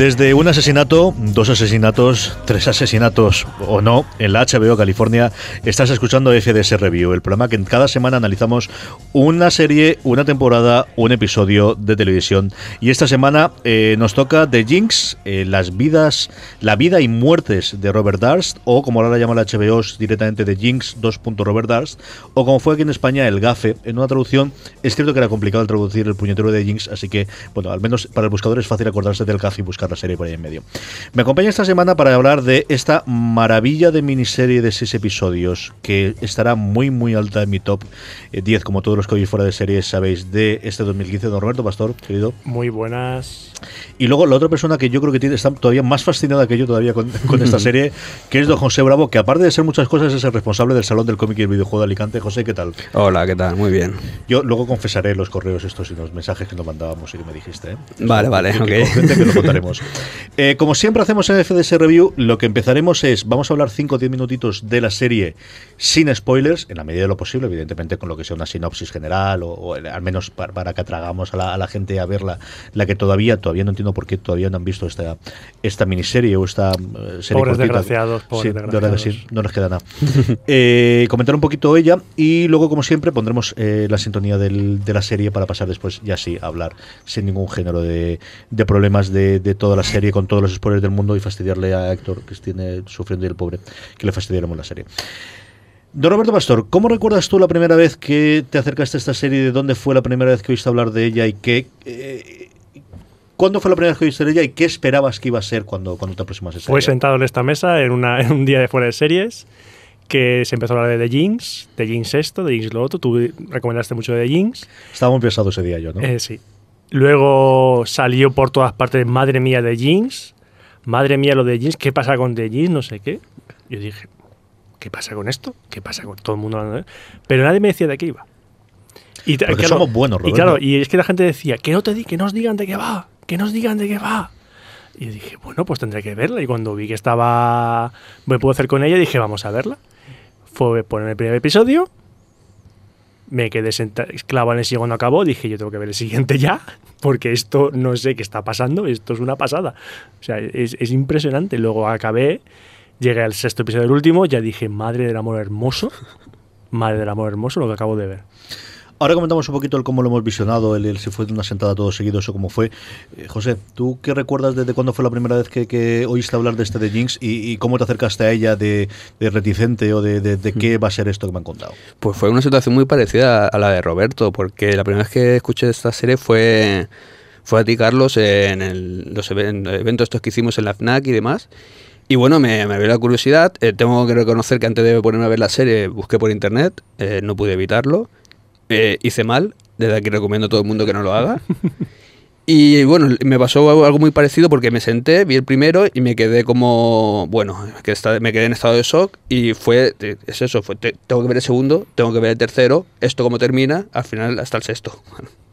Desde un asesinato, dos asesinatos, tres asesinatos o no, en la HBO California, estás escuchando FDS Review, el programa que cada semana analizamos una serie, una temporada, un episodio de televisión. Y esta semana eh, nos toca The Jinx, eh, las vidas, la vida y muertes de Robert Darst, o como ahora la llama la HBO directamente The Jinx 2. Robert Darst, o como fue aquí en España el GAFE, en una traducción, es cierto que era complicado traducir el puñetero de Jinx, así que, bueno, al menos para el buscador es fácil acordarse del GAFE y buscar la serie por ahí en medio. Me acompaña esta semana para hablar de esta maravilla de miniserie de seis episodios que estará muy muy alta en mi top eh, 10, como todos los que hoy fuera de series sabéis, de este 2015, don Roberto Pastor, querido. Muy buenas. Y luego la otra persona que yo creo que tiene, está todavía más fascinada que yo todavía con, con esta serie, que es don José Bravo, que aparte de ser muchas cosas es el responsable del Salón del Cómic y el Videojuego de Alicante. José, ¿qué tal? Hola, ¿qué tal? Muy bien. Yo luego confesaré los correos estos y los mensajes que nos mandábamos y que me dijiste. ¿eh? Vale, vale, Que- ok. que conste que lo contaremos. Eh, como siempre hacemos en FDS Review, lo que empezaremos es, vamos a hablar 5 o 10 minutitos de la serie sin spoilers, en la medida de lo posible, evidentemente con lo que sea una sinopsis general o, al menos para, para que atragamos a la, a la gente a verla, la que todavía, todavía no entiendo por qué todavía no han visto esta, esta miniserie o esta eh, serie Pobres cortita. desgraciados, pobres Sí, de desgraciados. sí, no nos queda nada. Eh, comentar un poquito ella y luego, como siempre, pondremos eh, la sintonía del- de la serie para pasar después, ya sí, a hablar sin ningún género de, de problemas de, de toda la serie, con todos los spoilers del mundo y fastidiarle a Héctor, que tiene sufriendo y el pobre, que le fastidiaremos la serie. Don Roberto Pastor, ¿cómo recuerdas tú la primera vez que te acercaste a esta serie? ¿De dónde fue la primera vez que oíste hablar de ella y qué... eh, ¿Cuándo fue la primera vez que oíste de ella y qué esperabas que iba a ser cuando, cuando te aproximaste Fue sentado en esta mesa en, una, en un día de fuera de series que se empezó a hablar de The Jinx, de Jinx esto, de Jinx lo otro. Tú recomendaste mucho de The Jinx. Estaba muy pesado ese día yo, ¿no? Eh, sí. Luego salió por todas partes, madre mía, de Jinx. Madre mía, lo de Jinx. ¿Qué pasa con The Jinx? No sé qué. Yo dije, ¿qué pasa con esto? ¿Qué pasa con todo el mundo hablando de Pero nadie me decía de qué iba. Y Porque somos buenos, Y Roberto. claro, y es que la gente decía, que no te di, que nos digan de qué va, que nos digan de qué va. Y dije, bueno, pues tendré que verla. Y cuando vi que estaba, me puedo hacer con ella, dije, vamos a verla. Fue poner el primer episodio, me quedé clavado en el cuando acabó, dije, yo tengo que ver el siguiente ya, porque esto no sé qué está pasando, esto es una pasada. O sea, es, es impresionante. Luego acabé, llegué al sexto episodio del último, ya dije, madre del amor hermoso, madre del amor hermoso, lo que acabo de ver. Ahora comentamos un poquito el cómo lo hemos visionado, el, el si fue de una sentada todo seguido, eso cómo fue. Eh, José, ¿tú qué recuerdas desde cuándo fue la primera vez que, que oíste hablar de este de Jinx y, y cómo te acercaste a ella de, de reticente o de, de- de qué va a ser esto que me han contado? Pues fue una situación muy parecida a la de Roberto, porque la primera vez que escuché esta serie fue, fue a ti, Carlos, en el- los even- eventos estos que hicimos en la FNAC y demás. Y bueno, me, me abrió la curiosidad. Eh, tengo que reconocer que antes de ponerme a ver la serie busqué por internet, eh, no pude evitarlo. Eh, hice mal, desde aquí recomiendo a todo el mundo que no lo haga. Y bueno, me pasó algo algo muy parecido porque me senté, vi el primero y me quedé como, bueno, que está- me quedé en estado de shock y fue, es eso, fue, te- tengo que ver el segundo, tengo que ver el tercero, esto cómo termina, al final hasta el sexto. Bueno,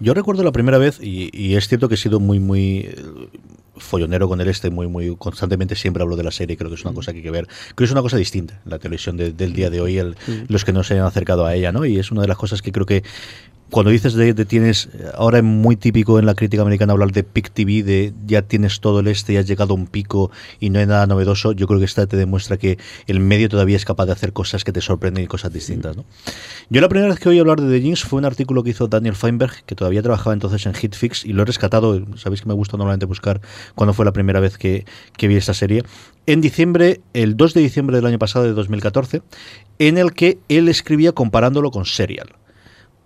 Yo recuerdo la primera vez, y, y es cierto que he sido muy, muy eh, follonero con el este, muy, muy constantemente siempre hablo de la serie, creo que es una cosa que hay que ver. Creo que es una cosa distinta, la televisión de- del día de hoy, el- los que no se hayan acercado a ella, ¿no? Y es una de las cosas que creo que cuando dices de, tienes, ahora es muy típico en la crítica americana hablar de peak TV, de ya tienes todo el este, ya has llegado a un pico y no hay nada novedoso, yo creo que esta te demuestra que el medio todavía es capaz de hacer cosas que te sorprenden y cosas distintas. ¿no? Yo la primera vez que oí hablar de The Jinx fue un artículo que hizo Daniel Feinberg, que todavía trabajaba entonces en Hitfix, y lo he rescatado, sabéis que me gusta normalmente buscar cuándo fue la primera vez que, que vi esta serie, en diciembre, el 2 de diciembre del año pasado, de 2014, en el que él escribía comparándolo con Serial.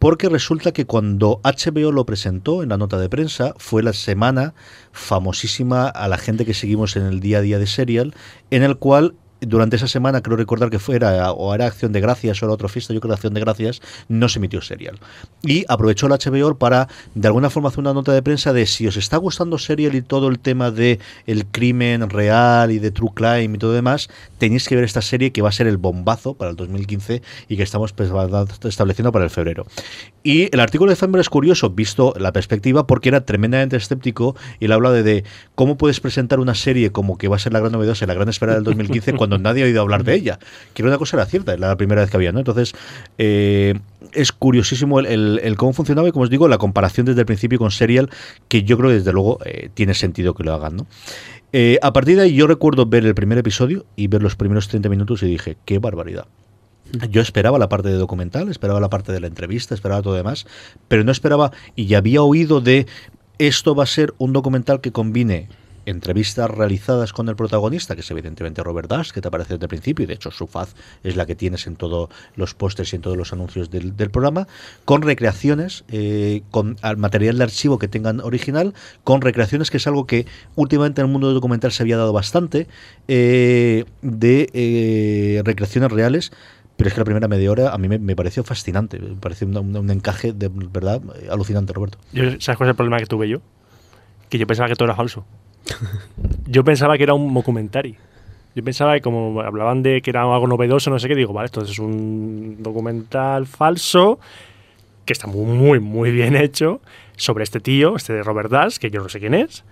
Porque resulta que cuando HBO lo presentó en la nota de prensa, fue la semana famosísima a la gente que seguimos en el día a día de Serial, en el cual durante esa semana, creo recordar que fuera o era Acción de Gracias o era otra fiesta, yo creo que Acción de Gracias, no se emitió Serial. Y aprovechó la HBO para, de alguna forma, hacer una nota de prensa de si os está gustando Serial y todo el tema de el crimen real y de True Crime y todo demás, tenéis que ver esta serie que va a ser el bombazo para el 2015 y que estamos pues, estableciendo para el febrero. Y el artículo de Feinberg es curioso, visto la perspectiva, porque era tremendamente escéptico y él habla de, cómo puedes presentar una serie como que va a ser la gran novedad la gran espera del 2015 cuando nadie ha oído hablar de ella. Que una cosa era cierta, era la primera vez que había, ¿no? Entonces, eh, es curiosísimo el, el- el cómo funcionaba y, como os digo, la comparación desde el principio con Serial, que yo creo que desde luego eh, tiene sentido que lo hagan, ¿no? Eh, a partir de ahí yo recuerdo ver el primer episodio y ver los primeros 30 minutos y dije, qué barbaridad. Yo esperaba la parte de documental, esperaba la parte de la entrevista, esperaba todo demás, pero no esperaba, y ya había oído de esto va a ser un documental que combine entrevistas realizadas con el protagonista, que es evidentemente Robert Dash, que te aparece desde el principio, y de hecho su faz es la que tienes en todos los pósters y en todos los anuncios del, programa, con recreaciones, eh, con al material de archivo que tengan original, con recreaciones, que es algo que últimamente en el mundo documental se había dado bastante, eh, de eh, recreaciones reales. Pero es que la primera media hora a mí me, pareció fascinante, me pareció un, encaje de verdad alucinante, Roberto. ¿Sabes cuál es el problema que tuve yo? Que yo pensaba que todo era falso. Yo pensaba que era un documentary. Yo pensaba que como hablaban de que era algo novedoso, no sé qué, digo, vale, esto es un documental falso que está muy, muy, muy bien hecho sobre este tío, este de Robert Dash, que yo no sé quién es.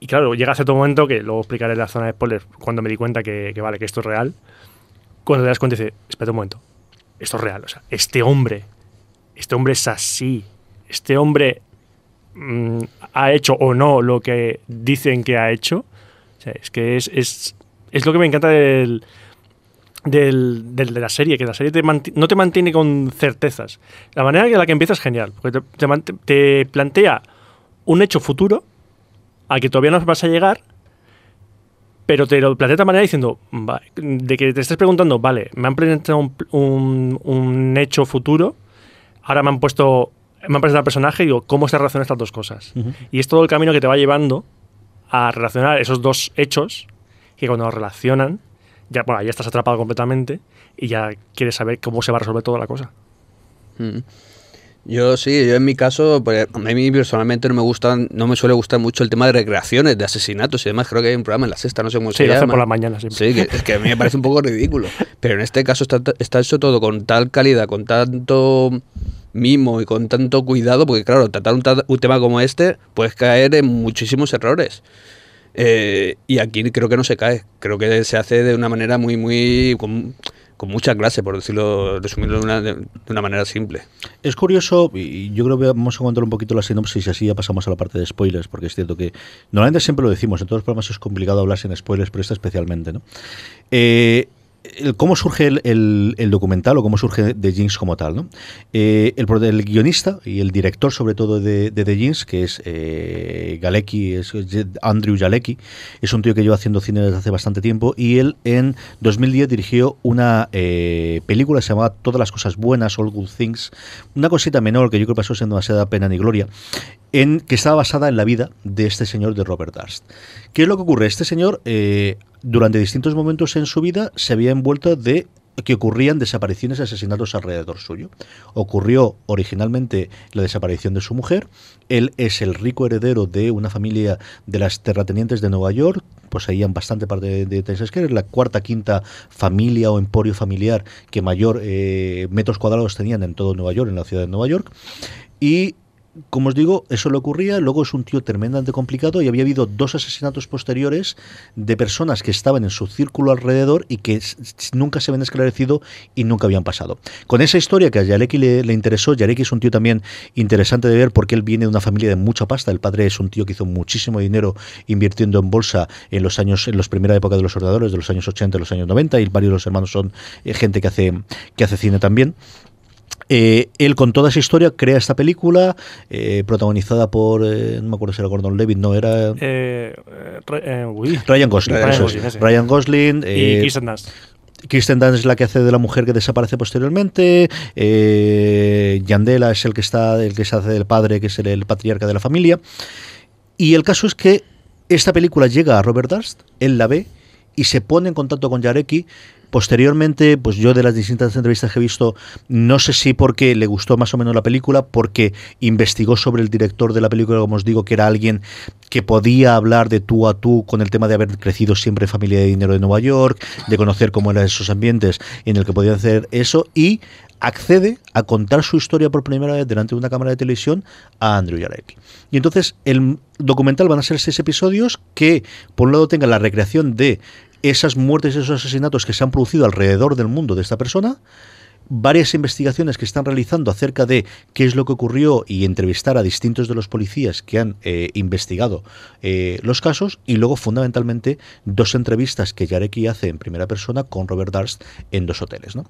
Y claro, llega cierto momento que luego explicaré en la zona de spoilers cuando me di cuenta que, vale, que esto es real. Cuando te das cuenta y dices, espera un momento, esto es real. O sea, este hombre, este hombre es así. Este hombre mm, ha hecho o no lo que dicen que ha hecho. Es que es, es, es lo que me encanta del, de la serie, que la serie te no te mantiene con certezas. La manera en la que empieza es genial, porque te, plantea un hecho futuro al que todavía no vas a llegar, pero te lo plantea de manera diciendo, de que te estés preguntando, vale, me han presentado un- un hecho futuro, ahora me han puesto, me han presentado al personaje y digo, ¿cómo se relacionan estas dos cosas? Y es todo el camino que te va llevando a relacionar esos dos hechos, que cuando los relacionan, ya, bueno, ya estás atrapado completamente y ya quieres saber cómo se va a resolver toda la cosa. Mm. Yo sí, yo en mi caso, pues, a mí personalmente no me gustan, no me suele gustar mucho el tema de recreaciones, de asesinatos y demás. Creo que hay un programa en la sexta, no sé cómo Sí, se lo hacen llama. por la mañana siempre. Sí, que, es que a mí me parece un poco ridículo. Pero en este caso está, está hecho todo con tal calidad, con tanto mimo y con tanto cuidado, porque claro, tratar un, tema como este puedes caer en muchísimos errores. Eh, y aquí creo que no se cae, creo que se hace de una manera muy, muy... con, con mucha clase, por decirlo, resumirlo de una, de una manera simple. Es curioso, y yo creo que vamos a contar un poquito la sinopsis y así ya pasamos a la parte de spoilers, porque es cierto que normalmente siempre lo decimos, en todos los programas es complicado hablar sin spoilers, pero esta especialmente, ¿no? Eh, el- ¿Cómo surge el, el- documental o cómo surge The Jinx como tal? ¿no? Eh, el, guionista y el director, sobre todo, de, The Jinx, que es eh, Galecki, es Andrew Jalecki, es un tío que lleva haciendo cine desde hace bastante tiempo y él en 2010 dirigió una eh, película que se llamaba Todas las cosas buenas, All Good Things, una cosita menor que yo creo que pasó sin demasiada pena ni gloria, que estaba basada en la vida de este señor de Robert Durst. ¿Qué es lo que ocurre? Este señor, eh, durante distintos momentos en su vida, se había envuelto de que ocurrían desapariciones y asesinatos alrededor suyo. Ocurrió originalmente la desaparición de su mujer. Él es el rico heredero de una familia de las terratenientes de Nueva York, poseían bastante parte de, de Texas, que es la cuarta, quinta familia o emporio familiar que mayor eh, metros cuadrados tenían en todo Nueva York, en la ciudad de Nueva York. Y como os digo, eso le ocurría, luego es un tío tremendamente complicado y había habido dos asesinatos posteriores de personas que estaban en su círculo alrededor y que nunca se habían esclarecido y nunca habían pasado. Con esa historia que a Yareki le, le interesó, Yareki es un tío también interesante de ver porque él viene de una familia de mucha pasta, el padre es un tío que hizo muchísimo dinero invirtiendo en bolsa en los años, en los primera época de los ordenadores, de los años 80 y los años 90 y varios de los hermanos son eh, gente que hace, que hace cine también. Eh, él con toda esa historia crea esta película eh, protagonizada por, eh, no me acuerdo si era Gordon Levitt, no, era uy. Ryan Gosling. Ryan eso. Gosling. Ryan Gosling. y Kirsten Dunst. Kristen Dunst es la que hace de la mujer que desaparece posteriormente. eh, Yandela es el que está, el que se hace del padre, que es el, el patriarca de la familia. Y el caso es que esta película llega a Robert Durst, él la ve y se pone en contacto con Yareki. Posteriormente, pues yo de las distintas entrevistas que he visto, no sé si porque le gustó más o menos la película, porque investigó sobre el director de la película, como os digo, que era alguien que podía hablar de tú a tú con el tema de haber crecido siempre en familia de dinero de Nueva York, de conocer cómo eran esos ambientes en el que podían hacer eso y accede a contar su historia por primera vez delante de una cámara de televisión a Andrew Yareki. Y entonces el documental van a ser seis episodios que por un lado tengan la recreación de esas muertes esos asesinatos que se han producido alrededor del mundo de esta persona, varias investigaciones que están realizando acerca de qué es lo que ocurrió y entrevistar a distintos de los policías que han eh, investigado eh, los casos y luego fundamentalmente dos entrevistas que Yareki hace en primera persona con Robert Durst en dos hoteles. ¿no?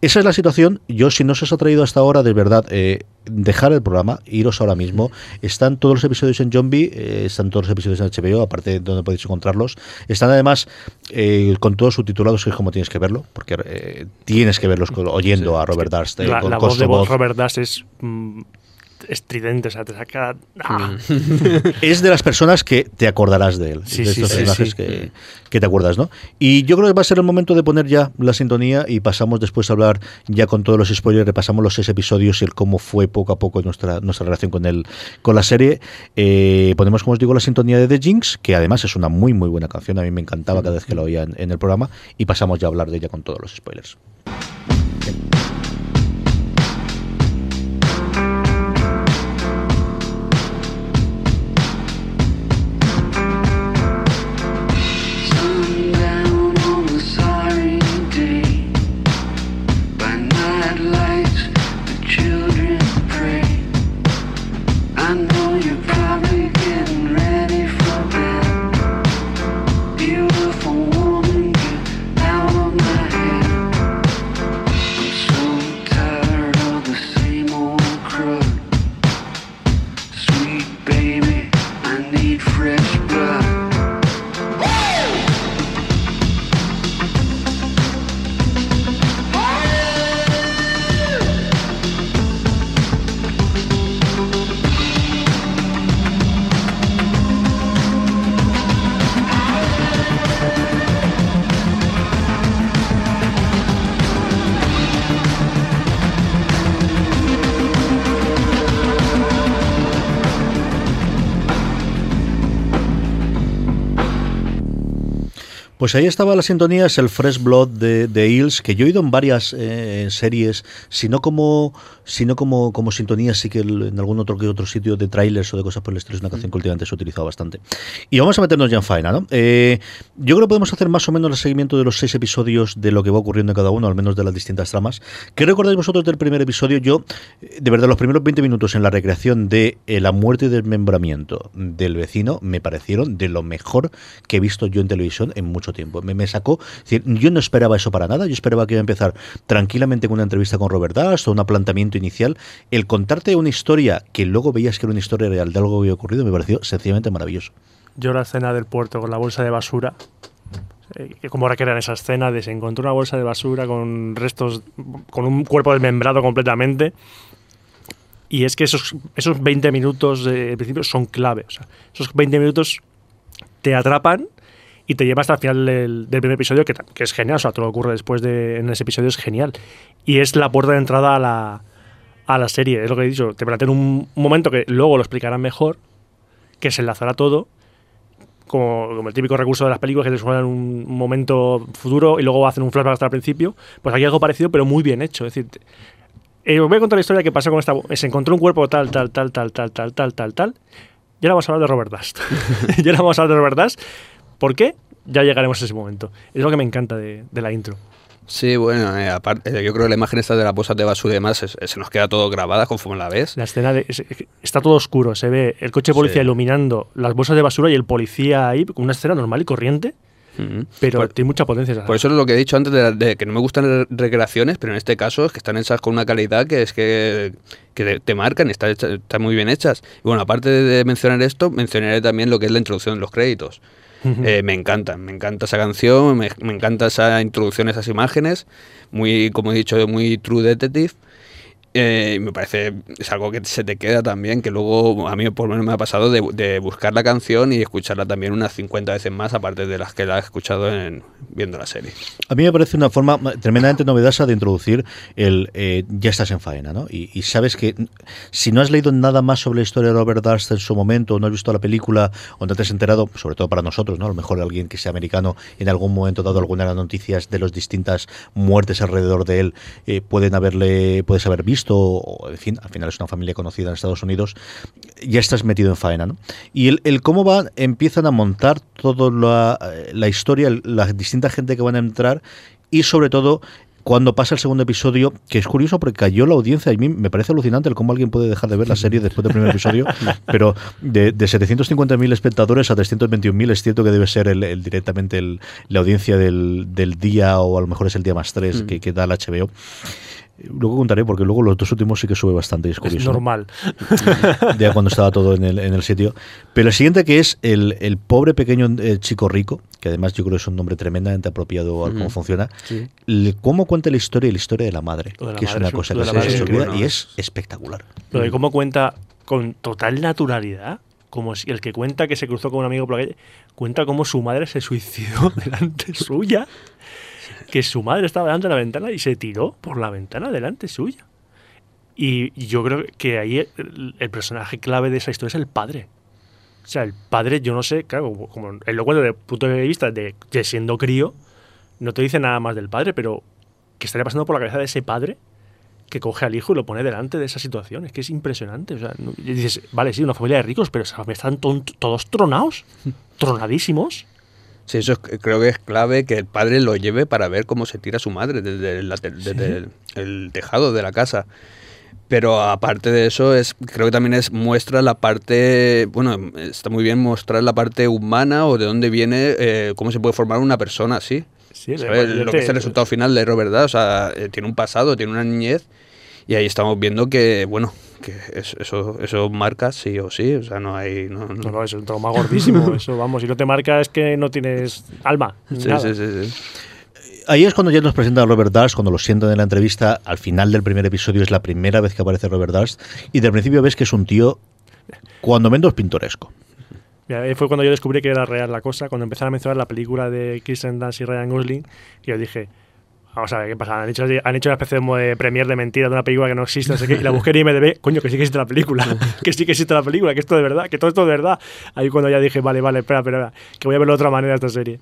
Esa es la situación. Yo si no se os ha traído hasta ahora, de verdad, eh, dejar el programa, iros ahora mismo. Están todos los episodios en Zombie, eh, están todos los episodios en HBO, aparte de donde podéis encontrarlos. Están además eh, con todos subtitulados, que es como tienes que verlo, porque eh, tienes que verlos oyendo a Robert Durst. eh, La, con, la con voz de voz. Robert Dust es mm, estridente, o sea, te saca... ¡Ah! es de las personas que te acordarás de él. Sí, de sí, estos sí, personajes. Que, que te acuerdas, ¿no? Y yo creo que va a ser el momento de poner ya la sintonía y pasamos después a hablar ya con todos los spoilers, repasamos los seis episodios y el cómo fue poco a poco nuestra, nuestra relación con el, con la serie. Eh, ponemos, como os digo, la sintonía de The Jinx, que además es una muy, muy buena canción. A mí me encantaba cada vez que la oía en, en el programa. Y pasamos ya a hablar de ella con todos los spoilers. Pues ahí estaba la sintonía, es el Fresh Blood de, de Hills, que yo he oído en varias eh, series, sino como, sino como, como sintonía, sí que el- en algún otro que otro sitio de trailers o de cosas por el estilo, es una canción que últimamente se ha utilizado bastante. Y vamos a meternos ya en faena, ¿no? Eh, yo creo que podemos hacer más o menos el seguimiento de los seis episodios de lo que va ocurriendo en cada uno, al menos de las distintas tramas. ¿Qué recordáis vosotros del primer episodio? Yo, eh, de verdad, los primeros 20 minutos en la recreación de eh, la muerte y desmembramiento del vecino me parecieron de lo mejor que he visto yo en televisión en mucho tiempo. Me, me sacó, es decir, yo no esperaba eso para nada, yo esperaba que iba a empezar tranquilamente con una entrevista con Robert Dust o un planteamiento inicial. El contarte una historia que luego veías que era una historia real de algo que había ocurrido me pareció sencillamente maravilloso. Yo la escena del puerto con la bolsa de basura, eh, que como recrean esa escena de se encontró una bolsa de basura con restos, con un cuerpo desmembrado completamente. Y es que esos, esos 20 minutos de principio son clave. Esos 20 minutos te atrapan y te lleva hasta el final del, primer episodio, que, que es genial. O sea, todo lo que ocurre después de en ese episodio es genial. Y es la puerta de entrada a la, a la serie. Es lo que he dicho. Te plantean un, un momento que luego lo explicarán mejor, que se enlazará todo, como, como el típico recurso de las películas que te suenan un, un momento futuro y luego hacen un flashback hasta el principio. Pues aquí algo parecido, pero muy bien hecho. Es decir, Eh, os voy a contar la historia que pasó con esta. Se encontró un cuerpo tal, tal, tal, tal, tal, tal, tal, tal, tal. Y ahora vamos a hablar de Robert Dust. y ahora vamos a hablar de Robert Dust. ¿Por qué? Ya llegaremos a ese momento. Es lo que me encanta de, de la intro. Sí, bueno, eh, aparte, yo creo que la imagen esta de las bolsas de basura y demás se nos queda todo grabada conforme la ves. La escena de, es- está todo oscuro, se ve el coche de policía Sí. iluminando las bolsas de basura y el policía ahí, con una escena normal y corriente, pero Por- tiene mucha potencia. esa- Por eso es lo que he dicho antes de, de que no me gustan las recreaciones, pero en este caso es que están hechas con una calidad que es que, que te- marcan, está hecha- están muy bien hechas. Y bueno, aparte de mencionar esto, mencionaré también lo que es la introducción de los créditos. Eh, me encanta, me encanta esa canción, me, me encanta esa introducción, esas imágenes, muy, como he dicho, muy True Detective. Eh, me parece, es algo que se te queda también, que luego a mí por lo menos me ha pasado de, buscar la canción y escucharla también unas 50 veces más, aparte de las que la he escuchado en, viendo la serie. A mí me parece una forma tremendamente novedosa de introducir el eh, ya estás en faena, ¿no? Y, sabes que si no has leído nada más sobre la historia de Robert Dust en su momento, o no has visto la película, o no te has enterado, sobre todo para nosotros, ¿no? A lo mejor alguien que sea americano en algún momento dado alguna de las noticias de las distintas muertes alrededor de él, eh, pueden haberle, puedes haber visto, en fin, al final es una familia conocida en Estados Unidos, ya estás metido en faena, ¿no? Y el, el cómo va, empiezan a montar toda la, eh, la historia, la distinta gente que van a entrar y sobre todo cuando pasa el segundo episodio, que es curioso porque cayó la audiencia, y a mí me parece alucinante el cómo alguien puede dejar de ver la serie después del primer episodio, pero de, de 750.000 espectadores a 321.000 es cierto que debe ser el, el- directamente el- la audiencia del, del día, o a lo mejor es el día más tres que, que da el HBO. Luego contaré, porque luego los dos últimos sí que sube bastante, es es curioso. ¿no? normal. ya cuando estaba todo en el, en el sitio. Pero el siguiente que es el, el pobre pequeño eh, chico rico, que además yo creo que es un nombre tremendamente apropiado a cómo Ujú. funciona. Sí. El- cómo cuenta la historia y la historia de la madre, de la que es madre una es un- cosa que se, se es olvida y es- es espectacular. Lo de cómo cuenta con total naturalidad, como si el que cuenta que se cruzó con un amigo por la calle, cuenta cómo su madre se suicidó delante suya, que su madre estaba delante de la ventana y se tiró por la ventana delante suya. Y, yo creo que ahí el, personaje clave de esa historia es el padre. O sea, el padre, yo no sé, claro, como lo cuenta desde el punto de vista de que siendo crío, no te dice nada más del padre, pero que estaría pasando por la cabeza de ese padre que coge al hijo y lo pone delante de esa situación. Es que es impresionante. O sea, no- dices, vale, sí, una familia de ricos, pero familia están todos tronados, tronadísimos. Sí, eso es- creo que es clave que el padre lo lleve para ver cómo se tira su madre desde, la desde el, el tejado de la casa. Pero aparte de eso, es creo que también es muestra la parte, bueno, está muy bien mostrar la parte humana o de dónde viene, eh, cómo se puede formar una persona así. Sí, Lo te- que es el resultado final de Robert Dahl, o sea, eh, tiene un pasado, tiene una niñez y ahí estamos viendo que, bueno, que es- eso, eso marca sí o sí, o sea, no hay... No, no- No, no, es un trauma gordísimo. Eso, vamos, si no te marca es que no tienes alma. Sí, nada. sí, sí, sí. Ahí es cuando ya nos presenta a Robert Dust, cuando lo sientan en la entrevista, al final del primer episodio es la primera vez que aparece Robert Dust, y del principio ves que es un tío, cuando menos pintoresco. Mira, ahí fue cuando yo descubrí que era real la cosa, cuando empezaron a mencionar la película de Kristen Dunst y Ryan Gosling, que yo dije, vamos a ver qué pasa, han hecho, han hecho una especie de, premier de mentira de una película que no existe, no sé qué, y la busqué en IMDb, coño, que sí que existe la película, que sí que existe la película, que esto de verdad, que todo esto de verdad. Ahí cuando ya dije, vale, vale, espera, espera, que voy a verlo de otra manera esta serie.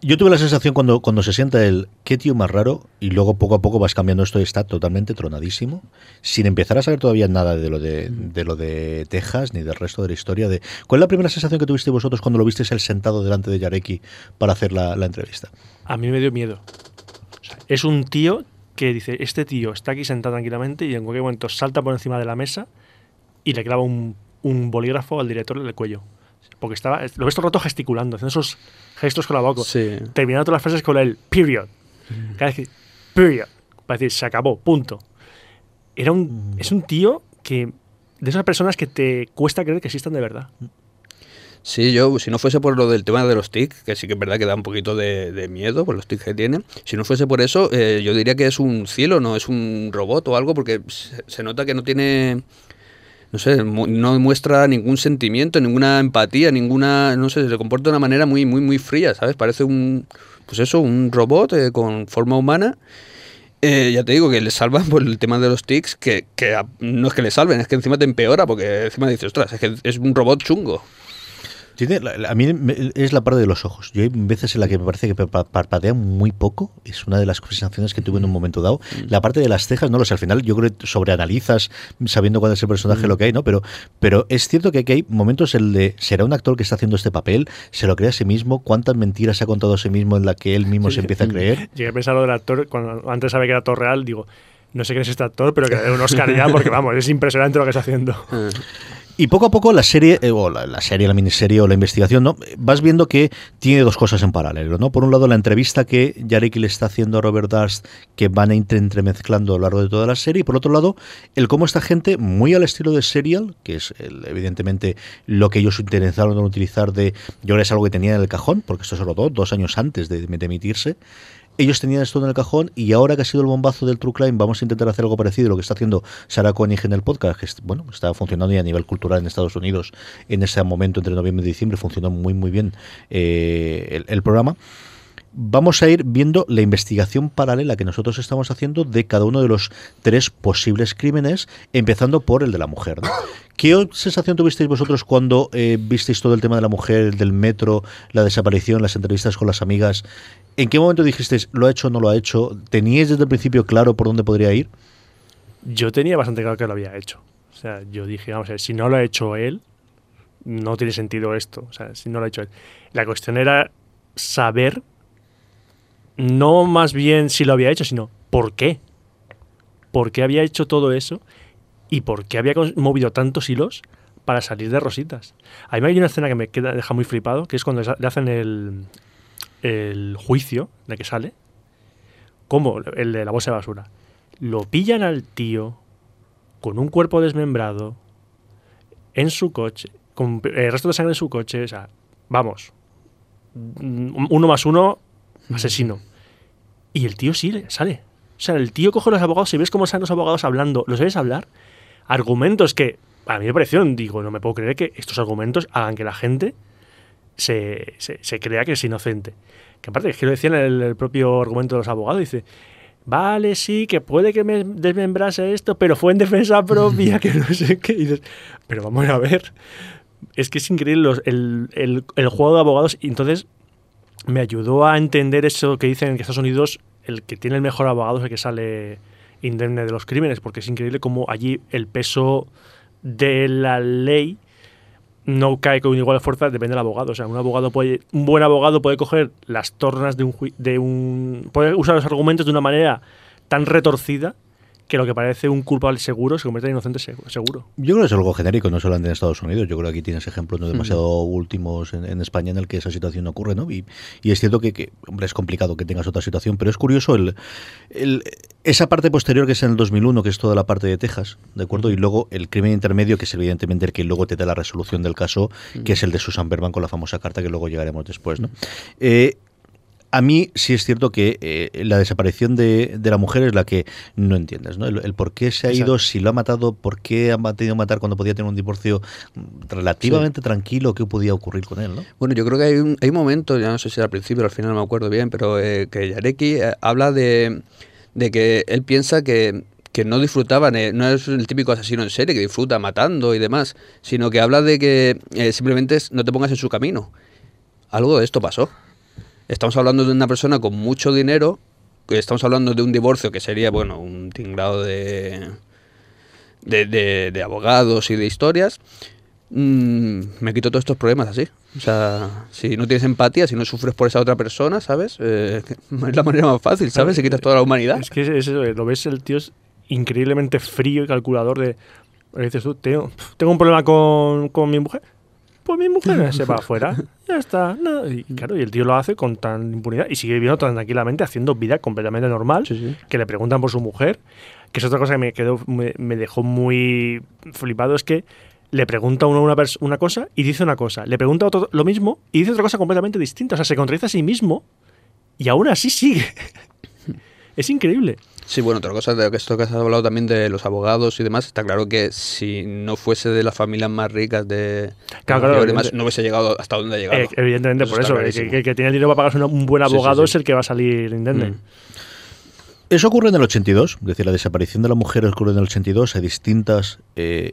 Yo tuve la sensación cuando, cuando se sienta el qué tío más raro y luego poco a poco vas cambiando esto y está totalmente tronadísimo, sin empezar a saber todavía nada de lo de, de lo de Texas ni del resto de la historia. de ¿Cuál es la primera sensación que tuvisteis vosotros cuando lo visteis él sentado delante de Yareki para hacer la, la entrevista? A mí me dio miedo. O sea, es un tío que dice, este tío está aquí sentado tranquilamente y en cualquier momento salta por encima de la mesa y le clava un, un bolígrafo al director del cuello. Porque estaba, lo ves todo el rato gesticulando, haciendo esos gestos con la boca. Sí. Terminando todas las frases con el period. Cada vez que, period. Para decir, se acabó, punto. Era un, es un tío que, de esas personas que te cuesta creer que existan de verdad. Sí, yo, si no fuese por lo del tema de los tics, que sí que es verdad que da un poquito de, de miedo por los tics que tiene, si no fuese por eso, eh, yo diría que es un cielo, no es un robot o algo, porque se, se nota que no tiene, no sé, no muestra ningún sentimiento, ninguna empatía, ninguna, no sé, se comporta de una manera muy, muy, muy fría, ¿sabes? Parece un, pues eso, un robot eh, con forma humana. Eh, ya te digo que le salvan por el tema de los tics, que, que no es que le salven, es que encima te empeora, porque encima dices, ostras, es que es un robot chungo. Tiene, a mí me- es la parte de los ojos. Yo hay veces en la que me parece que pa- parpadea muy poco. Es una de las sensaciones que tuve en un momento dado. La parte de las cejas, no lo sé. Al final yo creo que sobreanalizas sabiendo cuál es el personaje, lo que hay, ¿no? Pero, pero es cierto que aquí hay momentos el de será un actor que está haciendo este papel, se lo cree a sí mismo, cuántas mentiras se ha contado a sí mismo en la que él mismo se empieza a creer. Llegué a pensar lo del actor, cuando antes sabía que era actor real, digo, no sé quién es este actor, pero que le dé un Oscar ya, porque vamos, es impresionante lo que está haciendo. Y poco a poco la serie, eh, o la, serie, la miniserie o la investigación, ¿no? Vas viendo que tiene dos cosas en paralelo, ¿no? Por un lado, la entrevista que Yareki le está haciendo a Robert Durst, que van a entremezclando a lo largo de toda la serie, y por otro lado, el cómo esta gente, muy al estilo de Serial, que es evidentemente lo que ellos intentaron utilizar de, yo creo es algo que tenían en el cajón, porque esto se rodó dos años antes de, de emitirse, ellos tenían esto en el cajón y ahora que ha sido el bombazo del True Crime, vamos a intentar hacer algo parecido a lo que está haciendo Sarah Koenig en el podcast, que bueno, está funcionando y a nivel cultural en Estados Unidos en ese momento entre noviembre y diciembre funcionó muy muy bien eh, el, el programa. Vamos a ir viendo la investigación paralela que nosotros estamos haciendo de cada uno de los tres posibles crímenes, empezando por el de la mujer. ¿no? ¿Qué sensación tuvisteis vosotros cuando eh, visteis todo el tema de la mujer, el del metro, la desaparición, las entrevistas con las amigas? ¿En qué momento dijisteis, lo ha hecho o no lo ha hecho? ¿Teníais desde el principio claro por dónde podría ir? Yo tenía bastante claro que lo había hecho. O sea, yo dije, vamos a ver, si no lo ha hecho él, no tiene sentido esto. O sea, si no lo ha hecho él. La cuestión era saber, no más bien si lo había hecho, sino por qué. ¿Por qué había hecho todo eso? ¿Y por qué había movido tantos hilos para salir de rositas? A mí hay una escena que me queda, deja muy flipado, que es cuando le hacen el, el juicio de que sale. ¿Cómo? El de la bolsa de basura. Lo pillan al tío con un cuerpo desmembrado en su coche, con el resto de sangre en su coche. O sea, vamos. Uno más uno, asesino. Y el tío sí le- sale. O sea, el tío coge a los abogados y ves cómo están los abogados hablando. ¿Los ves hablar? Argumentos que a mí me parecieron, digo, no me puedo creer que estos argumentos hagan que la gente se, se, se crea que es inocente. Que aparte, es que lo decían en el, el propio argumento de los abogados, dice, vale, sí, que puede que me desmembrase esto, pero fue en defensa propia, que no sé qué. Y dices, pero vamos a ver. Es que es increíble los- el, el- el juego de abogados. Y entonces me ayudó a entender eso que dicen que Estados Unidos, el que tiene el mejor abogado es el que sale indemne de los crímenes, porque es increíble cómo allí el peso de la ley no cae con igual fuerza, depende del abogado. O sea, un abogado puede, un buen abogado puede coger las tornas de un, de un, puede usar los argumentos de una manera tan retorcida que lo que parece un culpable seguro se convierte en inocente segu- seguro. Yo creo que es algo genérico, no solamente en Estados Unidos. Yo creo que aquí tienes ejemplos no demasiado últimos en, en España en el que esa situación no ocurre, ¿no? Y, y es cierto que, que, hombre, es complicado que tengas otra situación, pero es curioso el, el- esa parte posterior que es en el 2001, que es toda la parte de Texas, ¿de acuerdo? Y luego el crimen intermedio, que es evidentemente el que luego te da la resolución del caso, que es el de Susan Berman con la famosa carta que luego llegaremos después, ¿no? Eh, a mí sí es cierto que eh, la desaparición de, de la mujer es la que no entiendes, ¿no? El, el por qué se ha ido, si lo ha matado, por qué ha tenido que matar cuando podía tener un divorcio mm, relativamente tranquilo, qué podía ocurrir con él, ¿no? Bueno, yo creo que hay un, hay un momento, ya no sé si era al principio o al final, no me acuerdo bien, pero eh, que Yareki habla de, de que él piensa que, que no disfrutaban, no es el típico asesino en serie que disfruta matando y demás, sino que habla de que eh, simplemente no te pongas en su camino. Algo de esto pasó. Estamos hablando de una persona con mucho dinero, estamos hablando de un divorcio que sería, bueno, un tinglado de, de, de- de abogados y de historias. Mm, me quito todos estos problemas así. O sea, si no tienes empatía, si no sufres por esa otra persona, ¿sabes? Eh, es la manera más fácil, ¿sabes? Se quitas toda la humanidad. Es que es eso, eh, lo ves, el tío es increíblemente frío y calculador de... le dices tú, tengo, tengo un problema con, con mi mujer. Pues mi mujer se va afuera. Ya está. no. Y claro, y el tío lo hace con tan impunidad y sigue viviendo tan tranquilamente, haciendo vida completamente normal. Que le preguntan por su mujer. Que es otra cosa que me quedó, me, me dejó muy flipado, es que le pregunta a uno una, una cosa y dice una cosa. Le pregunta a otro lo mismo y dice otra cosa completamente distinta. O sea, se contradice a sí mismo y aún así sigue. es increíble. Sí, bueno, otra cosa de esto que has hablado también de los abogados y demás, está claro que si no fuese de las familias más ricas de, Claro, claro, demás, no hubiese llegado hasta donde ha llegado. Eh, evidentemente, Eso por eso. clarísimo. Que, que- que tiene el dinero para pagarse un buen Sí, sí, abogado sí. es el que va a salir indemne. Mm. Eso ocurre en el 82, es decir, la desaparición de la mujer ocurre en el 82. Hay distintos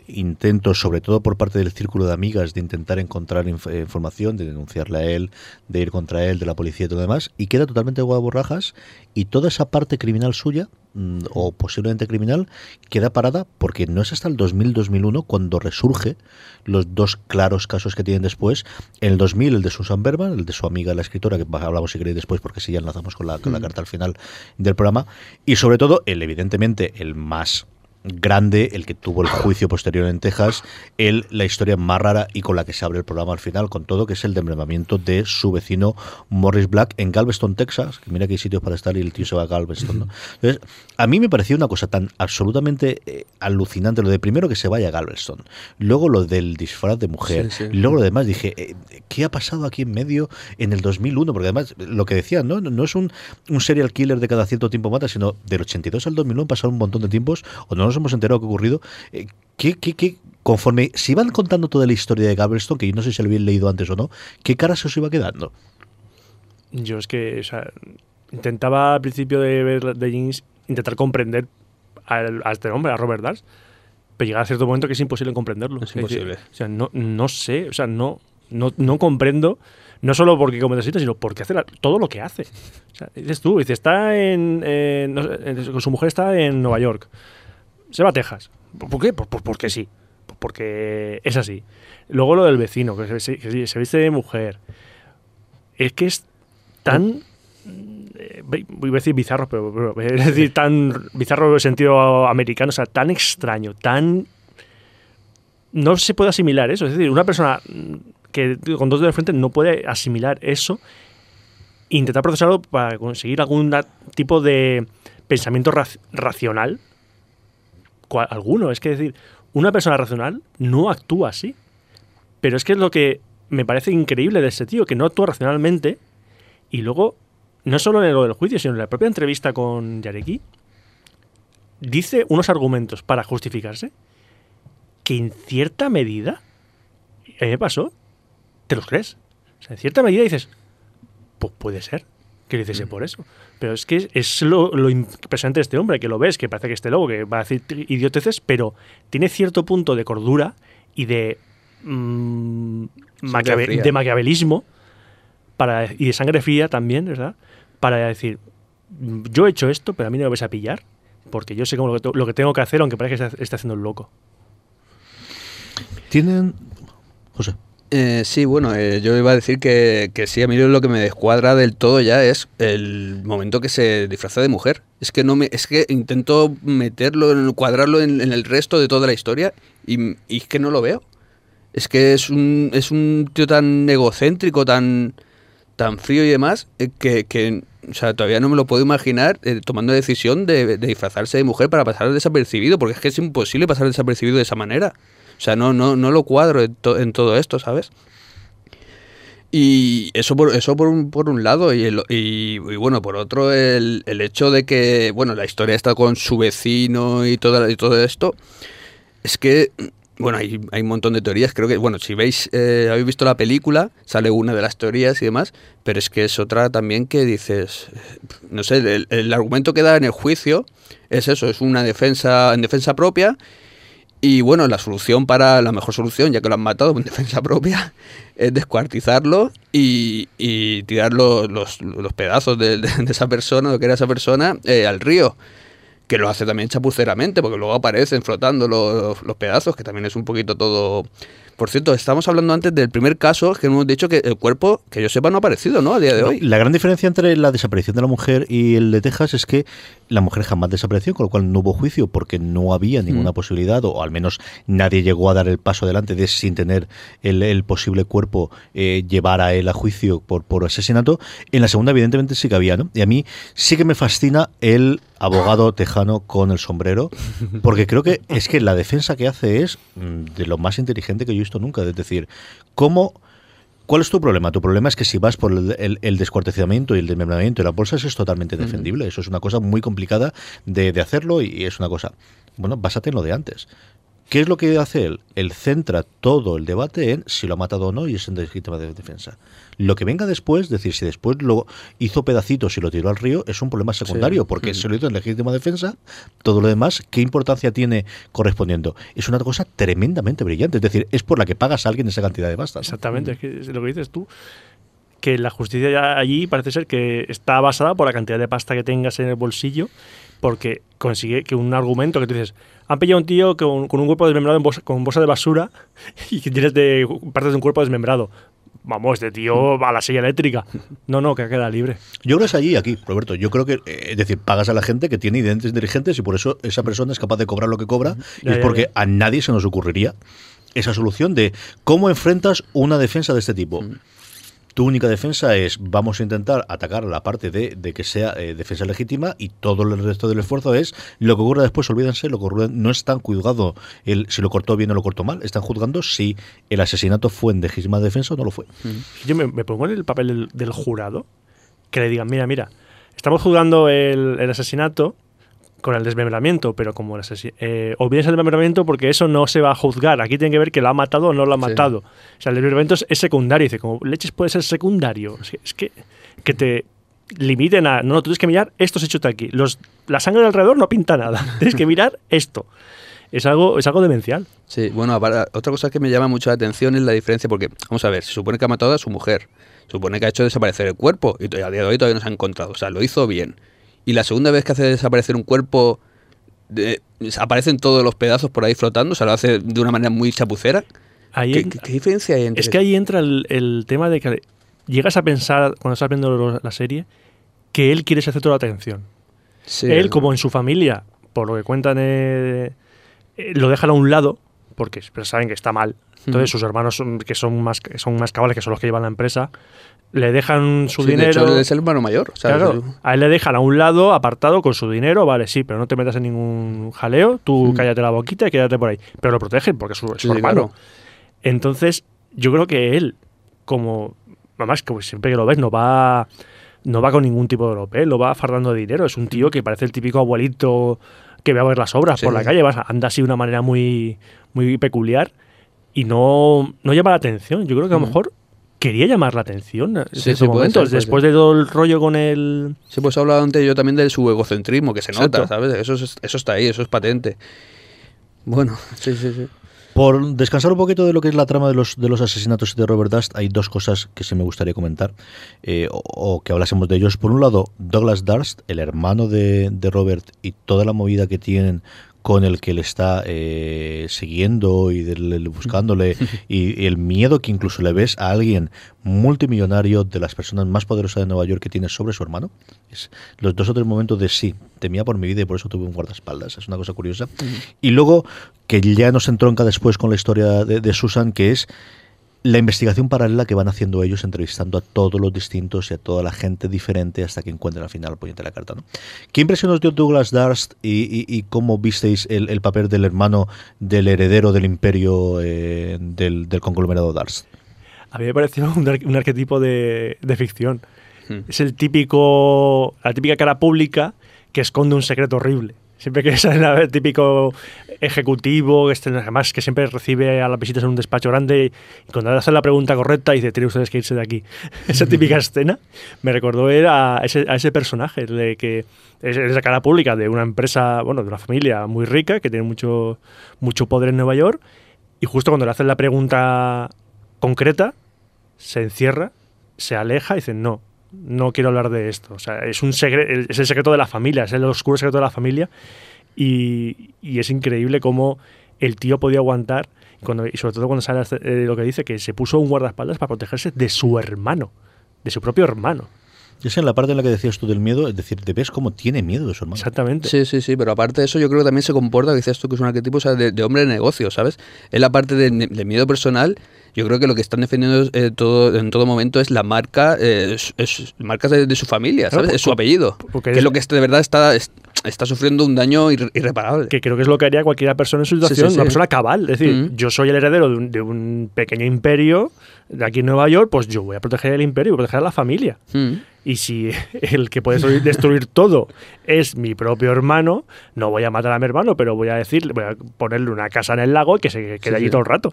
intentos, sobre todo por parte del círculo de amigas, de intentar encontrar eh, información, de denunciarle a él, de ir contra él, de la policía y todo demás, y queda totalmente borrajas. Y toda esa parte criminal suya, mm, o posiblemente criminal, queda parada porque no es hasta el 2000-2001 cuando resurge los dos claros casos que tienen después. En el 2000, el de Susan Berman, el de su amiga, la escritora, que hablamos si queréis después, porque si ya enlazamos con la, con la carta al final del programa. Y sobre todo, el evidentemente, el más grande, el que tuvo el juicio posterior en Texas, el, la historia más rara y con la que se abre el programa al final, con todo, que es el desmembramiento de su vecino Morris Black en Galveston, Texas, que mira que hay sitios para estar y el tío se va a Galveston. ¿no? Entonces, a mí me pareció una cosa tan absolutamente eh, alucinante, lo de primero que se vaya a Galveston, luego lo del disfraz de mujer, Sí, luego lo demás, dije, eh, ¿qué ha pasado aquí en medio en el 2001? Porque además, lo que decían, ¿no? No es un, un serial killer de cada cierto tiempo mata, sino del 82 al 2001 han pasado un montón de tiempos, o no nos hemos enterado qué ha ocurrido. Eh, ¿qué, qué, qué- conforme se iban contando toda la historia de Galveston, que yo no sé si lo habían leído antes o no, ¿qué cara se os iba quedando? Yo es que, o sea, intentaba al principio de ver de Jinx intentar comprender al- a, este hombre, a Robert Dars, pero llega a cierto momento que es imposible comprenderlo. Es decir, imposible. o sea, no, no sé, o sea, no, no, no comprendo, no solo porque comete asesinos, sino porque hace la- todo lo que hace. O sea, dices tú, dices, está en, en- no sé, en- con su mujer está en Nueva York, se va a Texas. ¿Por qué? Por- porque sí, porque es así. Luego lo del vecino, que se, que viste de mujer. Es que es tan eh, voy a decir bizarro, pero, es decir, tan bizarro en el sentido americano, o sea, tan extraño, tan... No se puede asimilar eso, es decir, una persona que con dos de frente no puede asimilar eso e intentar procesarlo para conseguir algún tipo de pensamiento rac- racional. Cual- alguno, es que decir, una persona racional no actúa así. Pero es que es lo que me parece increíble de ese tío, que no actúa racionalmente y luego, no solo en lo del juicio, sino en la propia entrevista con Yareki, dice unos argumentos para justificarse que en cierta medida, me pasó, te los crees. En cierta medida dices, pues puede ser que lo hiciese por eso. Pero es que es, lo, lo impresionante de este hombre, que lo ves, que parece que esté loco, que va a decir idioteces, pero tiene cierto punto de cordura y de, mm, maquiave- de maquiavelismo para, y de sangre fría también, ¿verdad? Para decir, "Mm, yo he hecho esto, pero a mí no me vais a pillar, porque yo sé cómo lo, que, lo que tengo que hacer, aunque parezca que esté haciendo el loco. Tienen... José. Eh, sí, bueno, eh, yo iba a decir que, que sí, a mí lo que me descuadra del todo ya es el momento que se disfraza de mujer. Es que no me, es que intento meterlo, cuadrarlo en, en el resto de toda la historia y, y es que no lo veo. Es que es un, es un tío tan egocéntrico, tan, tan frío y demás, eh, que, que, o sea, todavía no me lo puedo imaginar eh, tomando la decisión de, de disfrazarse de mujer para pasar desapercibido, porque es que es imposible pasar desapercibido de esa manera. O sea, no, no, no lo cuadro en, to- en todo esto, ¿sabes? Y eso por, eso por, un, por un lado, y, el- y- y bueno, por otro, el, el hecho de que, bueno, la historia está con su vecino y todo, y todo esto, es que, bueno, hay, hay un montón de teorías, creo que, bueno, si veis, eh, habéis visto la película, sale una de las teorías y demás, pero es que es otra también que dices, no sé, el, el argumento que da en el juicio es eso, es una defensa en defensa propia y bueno, la solución para la mejor solución, ya que lo han matado en defensa propia, es descuartizarlo y, y tirar los, los- los pedazos de esa persona, lo que era esa persona, eh, al río. Que lo hace también chapuceramente, porque luego aparecen flotando los, los pedazos, que también es un poquito todo. Por cierto, estamos hablando antes del primer caso, que hemos dicho que el cuerpo, que yo sepa, no ha aparecido, ¿no? A día de hoy. La gran diferencia entre la desaparición de la mujer y el de Texas es que la mujer jamás desapareció, con lo cual no hubo juicio porque no había ninguna Mm. posibilidad, o al menos nadie llegó a dar el paso adelante de sin tener el, el posible cuerpo eh, llevar a él a juicio por, por asesinato. En la segunda, evidentemente, sí que había, ¿no? Y a mí sí que me fascina el abogado tejano con el sombrero, porque creo que es que la defensa que hace es mm, de lo más inteligente que yo he visto nunca. Es decir, cómo ¿Cuál es tu problema? Tu problema es que si vas por el, el- el descuartizamiento y el desmembramiento de las bolsas es totalmente defendible. Eso es una cosa muy complicada de, de hacerlo y es una cosa, bueno, básate en lo de antes. ¿Qué es lo que hace él? Él centra todo el debate en si lo ha matado o no y es en legítima de defensa. Lo que venga después, es decir, si después lo hizo pedacitos y lo tiró al río, es un problema secundario, porque se lo hizo en legítima defensa, todo lo demás, ¿qué importancia tiene correspondiendo? Es una cosa tremendamente brillante, es decir, es por la que pagas a alguien esa cantidad de pasta. Exactamente, es que es lo que dices tú. Que la justicia allí parece ser que está basada por la cantidad de pasta que tengas en el bolsillo, porque consigue que un argumento que tú dices, han pillado a un tío con, con un cuerpo desmembrado en bolsa- con bolsa de basura y que tienes de partes de un cuerpo desmembrado. Vamos, este tío va a la silla eléctrica. No, no, que queda libre. Yo creo que es allí aquí, Roberto. Yo creo que, eh, es decir, pagas a la gente que tiene identes dirigentes y por eso esa persona es capaz de cobrar lo que cobra. y es ya, porque ya. a nadie se nos ocurriría esa solución de cómo enfrentas una defensa de este tipo. Tu única defensa es vamos a intentar atacar la parte de, de que sea eh, defensa legítima y todo el resto del esfuerzo es lo que ocurra después, olvídense, lo que ocurre, no están juzgando el, si lo cortó bien o lo cortó mal, están juzgando si el asesinato fue en legítima defensa o no lo fue. Yo me, pongo en el papel del, jurado, que le digan, mira, mira, estamos juzgando el asesinato con el desmembramiento, pero como eh, olvides el desmembramiento porque eso no se va a juzgar. Aquí tiene que ver que lo ha matado o no lo ha Sí. matado. O sea, el desmembramiento es, es secundario. Dice, como leches puede ser secundario. Es que, es que, que te limiten a, no, no, tú tienes que mirar estos hechos de aquí. Los, la sangre de alrededor no pinta nada. tienes que mirar esto. Es algo, es algo demencial. Sí, bueno, otra cosa que me llama mucho la atención es la diferencia, porque, vamos a ver, se supone que ha matado a su mujer, se supone que ha hecho desaparecer el cuerpo, y a día de hoy todavía no se ha encontrado, o sea, lo hizo bien. Y la segunda vez que hace desaparecer un cuerpo, de- aparecen todos los pedazos por ahí flotando, o sea, lo hace de una manera muy chapucera. Ahí ¿Qué, en- qué- qué diferencia hay entre Es que ahí entra el, el tema de que llegas a pensar, cuando estás viendo la serie, que él quiere ser toda la atención. Sí, él, como en su familia, por lo que cuentan, eh, eh, lo dejan a un lado, porque saben que está mal. Entonces sus hermanos, son- que son más, que son más cabales, que son los que llevan la empresa, le dejan su Sí, de dinero. hecho, es el hermano mayor. Claro, a él le dejan a un lado, apartado, con su dinero, vale, sí, pero no te metas en ningún jaleo, tú Mm. cállate la boquita y quédate por ahí. Pero lo protegen porque es su, es su hermano. claro. Entonces, yo creo que él, como, además, que siempre que lo ves, no va, no va con ningún tipo de europeo, lo va fardando de dinero. Es un tío que parece el típico abuelito que ve a ver las obras Sí. por la calle, anda así de una manera muy, muy peculiar y no, no llama la atención. Yo creo que a lo Mm. mejor quería llamar la atención en Sí, ciertos sí, momentos. ser, Después de todo el rollo con el... Sí, pues he hablado antes yo también de su egocentrismo, que se nota. ¿sabes? Eso, es- eso está ahí, eso es patente. Bueno, sí, sí, sí. Por descansar un poquito de lo que es la trama de los, de los asesinatos de Robert Dust, hay dos cosas que sí me gustaría comentar eh, o, o que hablásemos de ellos. Por un lado, Douglas Durst, el hermano de, de Robert, y toda la movida que tienen con el que le está eh, siguiendo y del- buscándole y, y el miedo que incluso le ves a alguien multimillonario de las personas más poderosas de Nueva York que tiene sobre su hermano. Es los dos o tres momentos de sí, temía por mi vida y por eso tuve un guardaespaldas. Es una cosa curiosa. Y luego, que ya nos entronca después con la historia de, de Susan, que es la investigación paralela que van haciendo ellos, entrevistando a todos los distintos y a toda la gente diferente hasta que encuentren al final el puñete de la carta. ¿no? ¿Qué impresión os dio Douglas Durst y, y- y cómo visteis el, el papel del hermano del heredero del imperio eh, del, del conglomerado Durst? A mí me pareció un, ar- un arquetipo de, de ficción. Hmm. Es el típico, la típica cara pública que esconde un secreto horrible. Siempre que es el típico ejecutivo, este, además que siempre recibe a las visitas en un despacho grande y cuando le hacen la pregunta correcta dice, tienen ustedes que irse de aquí. Esa típica escena me recordó a ese, a ese personaje, de que es la cara pública de una empresa, bueno, de una familia muy rica que tiene mucho, mucho poder en Nueva York y justo cuando le hacen la pregunta concreta, se encierra, se aleja y dice, no, no quiero hablar de esto. O sea, es, un segre- es el secreto de la familia, es el oscuro secreto de la familia. Y, y es increíble cómo el tío podía aguantar, y, cuando, y sobre todo cuando sale eh, lo que dice, que se puso un guardaespaldas para protegerse de su hermano, de su propio hermano. Y es en la parte en la que decías tú del miedo, es decir, te ves cómo tiene miedo de su hermano. Exactamente. Sí, sí, sí, pero aparte de eso, yo creo que también se comporta, que decías tú que es un arquetipo o sea, de, de hombre de negocio, ¿sabes? Es la parte de, de miedo personal. Yo creo que lo que están defendiendo eh, todo, en todo momento es la marca, eh, es, es marcas de, de su familia, Claro, ¿sabes? es su apellido. porque que es- lo que de verdad está, es- está sufriendo un daño irre- irreparable. Que creo que es lo que haría cualquier persona en su Sí, situación, sí, una persona cabal. Es decir, Mm. yo soy el heredero de un, de un pequeño imperio de aquí en Nueva York, pues yo voy a proteger el imperio, voy a proteger a la familia. Mm. Y si el que puede destruir, todo es mi propio hermano, no voy a matar a mi hermano, pero voy a decir, voy a ponerle una casa en el lago y que se quede allí todo el rato.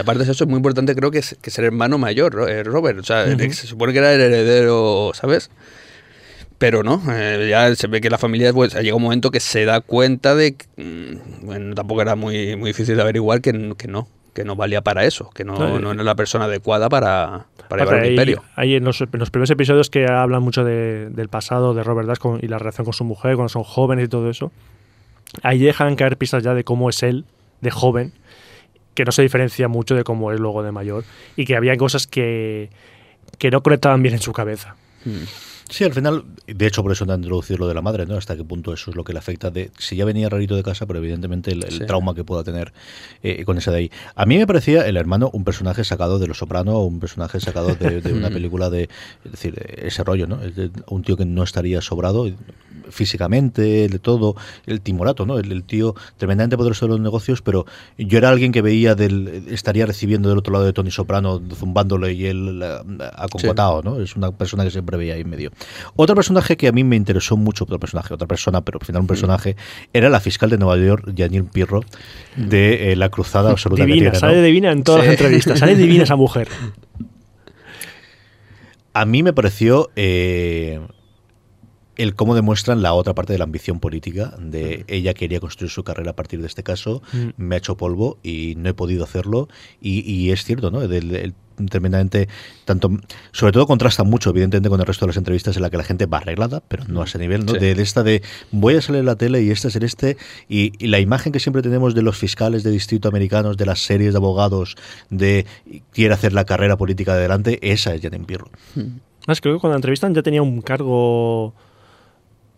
Aparte de eso, es muy importante, creo que es que ser hermano mayor, eh, Robert. O sea, se supone que era el heredero, ¿sabes? Pero no, eh, ya se ve que la familia pues, llega un momento que se da cuenta de que, mm, bueno, tampoco era muy, muy difícil de averiguar que, que no, que no valía para eso, que no, No, no era la persona adecuada para, para llevar ahí- imperio. ahí en, los, en los primeros episodios que hablan mucho de- del pasado de Robert Dash con- y la relación con su mujer, cuando son jóvenes y todo eso, ahí dejan caer pistas ya de cómo es él, de joven, que no se diferencia mucho de cómo es luego de mayor, y que había cosas que, que no conectaban bien en su cabeza. Sí, al final, de hecho, por eso han introducido lo de la madre, ¿no? Hasta qué punto eso es lo que le afecta de si ya venía rarito de casa, pero evidentemente el, el Sí. trauma que pueda tener eh, con ese de ahí. A mí me parecía el hermano un personaje sacado de Los Soprano o un personaje sacado de, de una película de, es decir, ese rollo, ¿no? Un tío que no estaría sobrado físicamente, de todo, el timorato, ¿no? El, el tío tremendamente poderoso de los negocios, pero yo era alguien que veía del, estaría recibiendo del otro lado de Tony Soprano, zumbándole y él eh, acongotado, ¿no? Es una persona que siempre veía ahí en medio. Otro personaje que a mí me interesó mucho, otro personaje, otra persona, pero al final un personaje, era la fiscal de Nueva York, Janine Pirro, de eh, la cruzada absoluta Divina, tiene, ¿no? sale divina en todas Sí. las entrevistas, sale divina esa mujer. A mí me pareció eh, el cómo demuestran la otra parte de la ambición política, de ella quería construir su carrera a partir de este caso, Mm. me ha hecho polvo y no he podido hacerlo. Y, y es cierto, ¿no? El- tremendamente, tanto, sobre todo contrasta mucho, evidentemente, con el resto de las entrevistas en la que la gente va arreglada, pero no a ese nivel, ¿no? Sí. De, de esta de voy a salir en la tele y este es el este, y, y la imagen que siempre tenemos de los fiscales de distrito americanos, de las series de abogados, de quiere hacer la carrera política de adelante, esa es Janine Pirro. Más creo que cuando la entrevistan ya tenía un cargo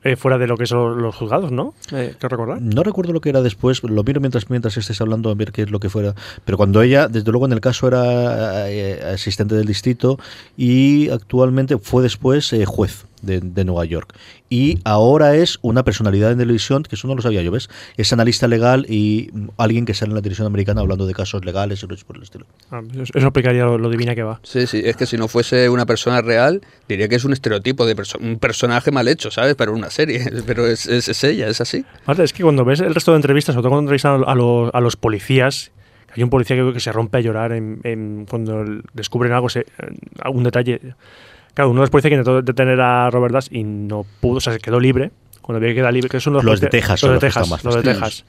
eh, fuera de lo que son los juzgados, ¿no? Eh, ¿Qué recordar? No recuerdo lo que era después, lo miro mientras mientras estés hablando a ver qué es lo que fuera. Pero cuando ella, desde luego en el caso era eh, asistente del distrito y actualmente fue después eh, juez de, de Nueva York. Y ahora es una personalidad en televisión, que eso no lo sabía yo, ¿ves? Es analista legal y alguien que sale en la televisión americana hablando de casos legales y cosas por el estilo. Ah, eso, eso explicaría lo, lo divina que va. Sí, sí, es que si no fuese una persona real, diría que es un estereotipo de perso- un personaje mal hecho, ¿sabes? Pero una serie, pero es, es, es ella, es así. Aparte, es que cuando ves el resto de entrevistas, sobre todo cuando entrevistan a los, a los policías, hay un policía que, que se rompe a llorar en, en- cuando descubren algo, se, algún detalle. Claro, uno de los policías que intentó detener a Robert Dash y no pudo, o sea, se quedó libre. Cuando ve que queda libre, que son los, Los de Texas Los de Texas, los de. Texas.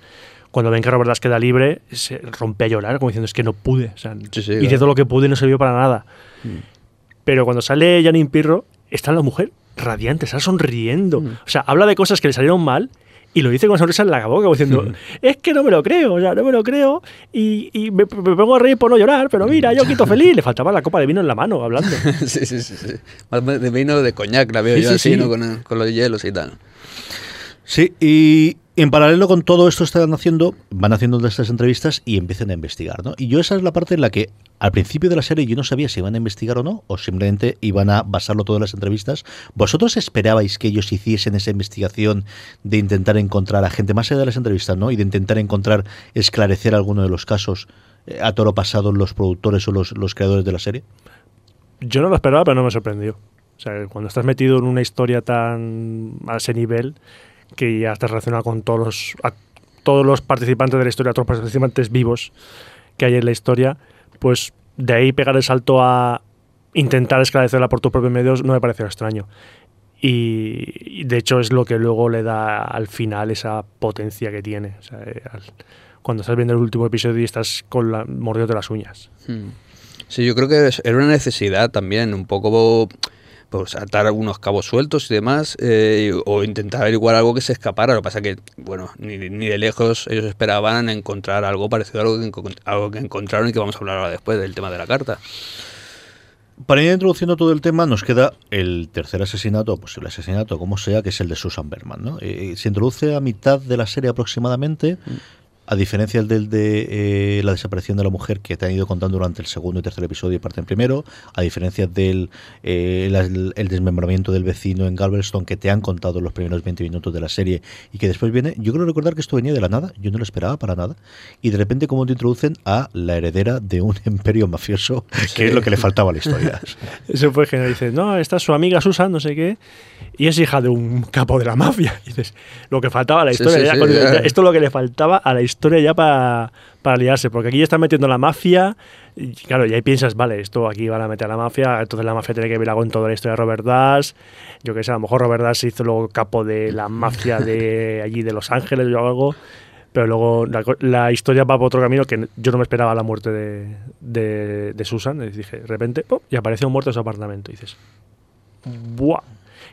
Cuando ven que Robert Dash queda libre, se rompe a llorar, como diciendo, es que no pude. O sea, Sí, sí, hice claro. todo lo que pude y no sirvió para nada. Pero cuando sale Janine Pirro, está la mujer radiante, está sonriendo. Mm. O sea, habla de cosas que le salieron mal y lo dice con sonrisa en la boca, diciendo, es que no me lo creo, o sea, no me lo creo y, y me, me pongo a reír por no llorar, pero mira, yo quito feliz. Le faltaba la copa de vino en la mano hablando. sí, sí, sí, sí. Más de vino de coñac, la veo Sí, yo sí, así, sí. ¿no? Con, con los hielos y tal. Sí, y en paralelo con todo esto están haciendo, van haciendo estas entrevistas y empiezan a investigar, ¿no? Y yo esa es la parte en la que al principio de la serie yo no sabía si iban a investigar o no, o simplemente iban a basarlo todo en las entrevistas. ¿Vosotros esperabais que ellos hiciesen esa investigación de intentar encontrar a gente, más allá de las entrevistas, ¿no? Y de intentar encontrar, esclarecer alguno de los casos eh, a toro pasado los productores o los, los creadores de la serie? Yo no lo esperaba, pero no me sorprendió. O sea, cuando estás metido en una historia tan a ese nivel que ya estás relacionado con todos los, a todos los participantes de la historia, todos los participantes vivos que hay en la historia, pues de ahí pegar el salto a intentar esclarecerla por tus propios medios no me pareció extraño. Y, de hecho es lo que luego le da al final esa potencia que tiene. Eh, cuando estás viendo el último episodio y estás con la, mordiéndote las uñas. Hmm. Sí, yo creo que era una necesidad también, un poco pues, atar algunos cabos sueltos y demás, eh, o intentar averiguar algo que se escapara. Lo que pasa que, bueno, ni, ni de lejos ellos esperaban encontrar algo parecido a algo que, algo que encontraron y que vamos a hablar ahora después del tema de la carta. Para ir introduciendo todo el tema, nos queda el tercer asesinato, o posible asesinato, como sea, que es el de Susan Berman. ¿no? Eh, se introduce a mitad de la serie aproximadamente. A diferencia del de eh, la desaparición de la mujer que te han ido contando durante el segundo y tercer episodio y parte en primero, a diferencia del eh, la- el, desmembramiento del vecino en Galveston que te han contado en los primeros 20 minutos de la serie y que después viene, yo creo recordar que esto venía de la nada, yo no lo esperaba para nada, y de repente como te introducen a la heredera de un imperio mafioso, que es lo que le faltaba a la historia. Eso fue genial. Dices, no, esta es su amiga Susan, no sé qué, y es hija de un capo de la mafia. Y dices, lo que faltaba a la historia. sí, sí, Esto es lo que le faltaba a la historia ya para, para liarse, porque aquí ya están metiendo la mafia. Y claro, y ahí piensas, vale, esto aquí van a meter a la mafia, entonces la mafia tiene que ver algo en toda la historia de Robert Dash. Yo qué sé, a lo mejor Robert Dash se hizo luego capo de la mafia de allí de Los Ángeles o algo. Pero luego la, la historia va por otro camino que yo no me esperaba la muerte de, de, de Susan. Y dije, de repente, y aparece un muerto en su apartamento. Y dices, ¡buah!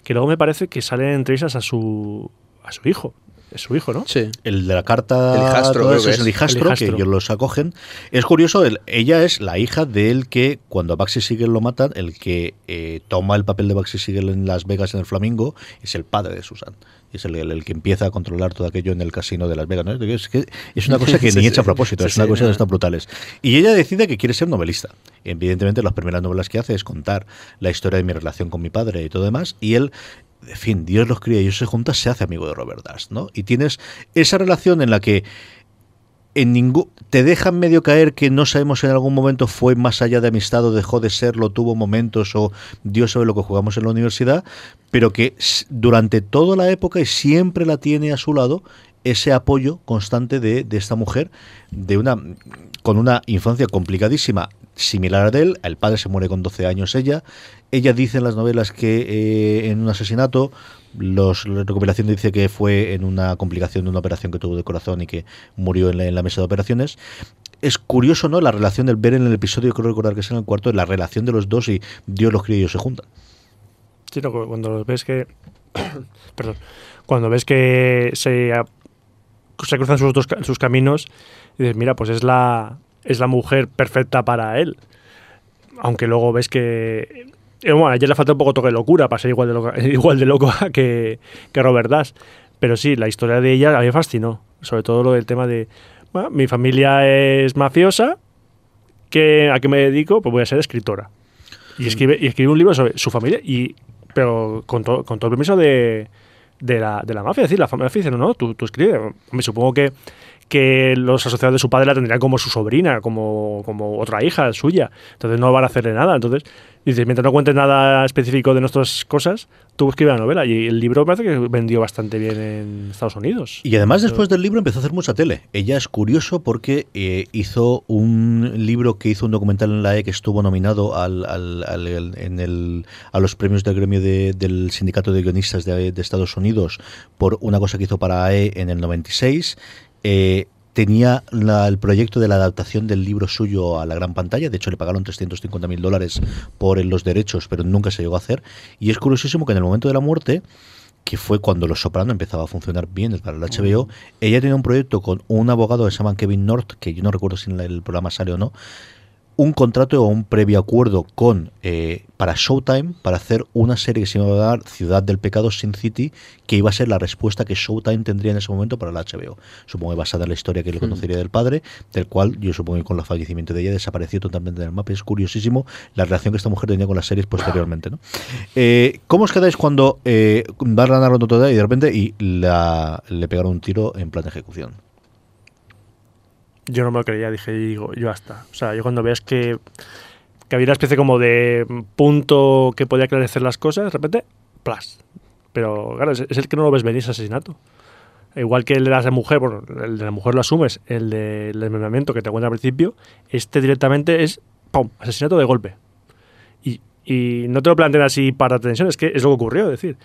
Que luego me parece que salen entrevistas a su, a su hijo. Es su hijo, ¿no? Sí. El de la carta El hijastro, todo creo eso que es el hijastro, El hijastro. que ellos los acogen. Es curioso, el- ella es la hija del que cuando a Baxi Siegel lo matan, el que eh, toma el papel de Baxi Siegel en Las Vegas en el Flamingo es el padre de Susan. Es el, el- el que empieza a controlar todo aquello en el casino de Las Vegas. ¿no? Es, que es una cosa que Sí, ni sí. hecha a propósito, Sí, es una sí, cosa no. de estas brutales. Y ella decide que quiere ser novelista. Evidentemente, las primeras novelas que hace es contar la historia de mi relación con mi padre y todo demás. Y él en fin, Dios los cría y ellos se juntan, se hace amigo de Robert Dash, ¿no? Y tienes esa relación en la que en ningún te dejan medio caer que no sabemos en algún momento fue más allá de amistad o dejó de serlo, tuvo momentos o Dios sabe lo que jugamos en la universidad, pero que durante toda la época y siempre la tiene a su lado ese apoyo constante de, de esta mujer de una con una infancia complicadísima similar a él, el padre se muere con 12 años ella, ella dice en las novelas que eh, en un asesinato la recopilación dice que fue en una complicación de una operación que tuvo de corazón y que murió en la, mesa de operaciones. Es curioso, ¿no? La relación del ver en el episodio, creo recordar que es en el cuarto, la relación de los dos y Dios los cría y ellos se juntan. Sí, no, cu- cuando ves que. perdón. Cuando ves que se, se cruzan sus dos sus caminos, dices, mira, pues es la, es la mujer perfecta para él. Aunque luego ves que. Eh, Bueno, a ella le falta un poco toque de locura para ser igual de, loca- igual de loco que, que Robert Dash. Pero sí, la historia de ella a mí me fascinó. Sobre todo lo del tema de. Bueno, mi familia es mafiosa. que ¿A qué me dedico? Pues voy a ser escritora. Y escribe, y escribe un libro sobre su familia, y pero con, to- con todo el permiso de, de, la, de la mafia. Es decir, la mafia dice, no, no, tú, tú escribes. Me supongo que, que los asociados de su padre la tendrían como su sobrina, como, como otra hija suya. Entonces no van a hacerle nada. Entonces, dices, mientras no cuentes nada específico de nuestras cosas, tú escribes la novela. Y el libro parece que vendió bastante bien en Estados Unidos. Y además después del libro empezó a hacer mucha tele. Ella es curioso porque eh, hizo un libro que hizo un documental en la E que estuvo nominado al, al- al- en el, a los premios del gremio de- del sindicato de guionistas de, de Estados Unidos por una cosa que hizo para AE en el 96. Eh, tenía la- el proyecto de la adaptación del libro suyo a la gran pantalla. De hecho, le pagaron 350 mil dólares por los derechos, pero nunca se llegó a hacer. Y es curiosísimo que en el momento de la muerte que fue cuando Los Soprano empezaba a funcionar bien para el HBO, ella tenía un proyecto con un abogado que se llama Kevin North, que yo no recuerdo si en el programa sale o no, un contrato o un previo acuerdo con eh, para Showtime para hacer una serie que se iba a llamar Ciudad del Pecado Sin City, que iba a ser la respuesta que Showtime tendría en ese momento para la HBO. Supongo que basada en la historia que le conocería del padre, del cual yo supongo que con el fallecimiento de ella desapareció totalmente del mapa. Es curiosísimo la relación que esta mujer tenía con las series posteriormente. ¿no? Eh, ¿Cómo os quedáis cuando eh, ganando toda y de repente y la, le pegaron un tiro en plan de ejecución? Yo no me lo creía, dije, digo, yo hasta. O sea, yo cuando ves que, que había una especie como de punto que podía aclarecer las cosas, de repente, plas. Pero claro, es, es el que no lo ves venir ese asesinato. Igual que el de la mujer, bueno, el de la mujer lo asumes, el del desmembramiento que te cuenta al principio, este directamente es, ¡pum!, asesinato de golpe. Y, y no te lo plantean así para tensión, es que es lo que ocurrió, es decir,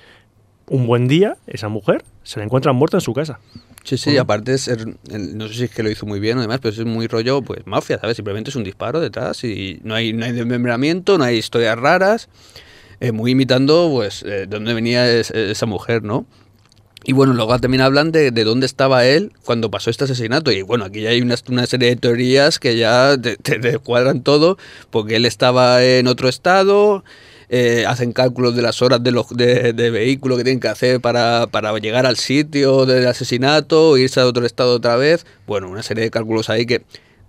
un buen día, esa mujer se la encuentra muerta en su casa. Sí, sí, aparte es, er- no sé si es que lo hizo muy bien o demás, pero es muy rollo, pues mafia, ¿sabes? Simplemente es un disparo detrás y no hay, no hay desmembramiento, no hay historias raras, eh, muy imitando, pues, eh, de dónde venía es- esa mujer, ¿no? Y bueno, luego también hablan de, de dónde estaba él cuando pasó este asesinato. Y bueno, aquí ya hay una, una serie de teorías que ya te, te- te cuadran todo, porque él estaba en otro estado, eh, hacen cálculos de las horas de los de, de vehículo que tienen que hacer para, para llegar al sitio del asesinato, irse a otro estado otra vez. Bueno, una serie de cálculos ahí que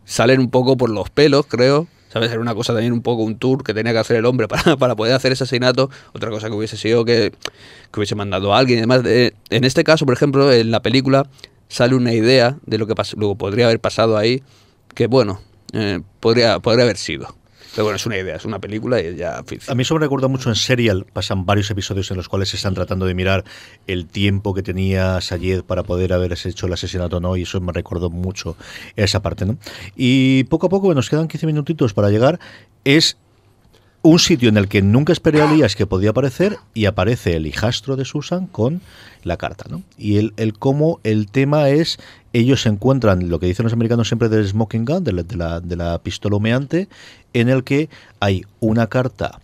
salen un poco por los pelos, creo. ¿Sabes? Era una cosa también un poco un tour que tenía que hacer el hombre para, para poder hacer ese asesinato. Otra cosa que hubiese sido que, que hubiese mandado a alguien. Además, eh, en este caso, por ejemplo, en la película sale una idea de lo que luego podría haber pasado ahí, que bueno, eh, podría, podría haber sido. Pero bueno, es una idea, es una película y ya A ficción. mí eso me recuerda mucho en Serial. Pasan varios episodios en los cuales se están tratando de mirar el tiempo que tenía Sayed para poder haber hecho el asesinato no. Y eso me recordó mucho esa parte, ¿no? Y poco a poco, nos quedan 15 minutitos para llegar. Es un sitio en el que nunca esperé a Elías que podía aparecer y aparece el hijastro de Susan con la carta, ¿no? Y el, cómo el tema es, ellos encuentran, lo que dicen los americanos siempre del smoking gun, de la, de la, de la pistola humeante, en el que hay una carta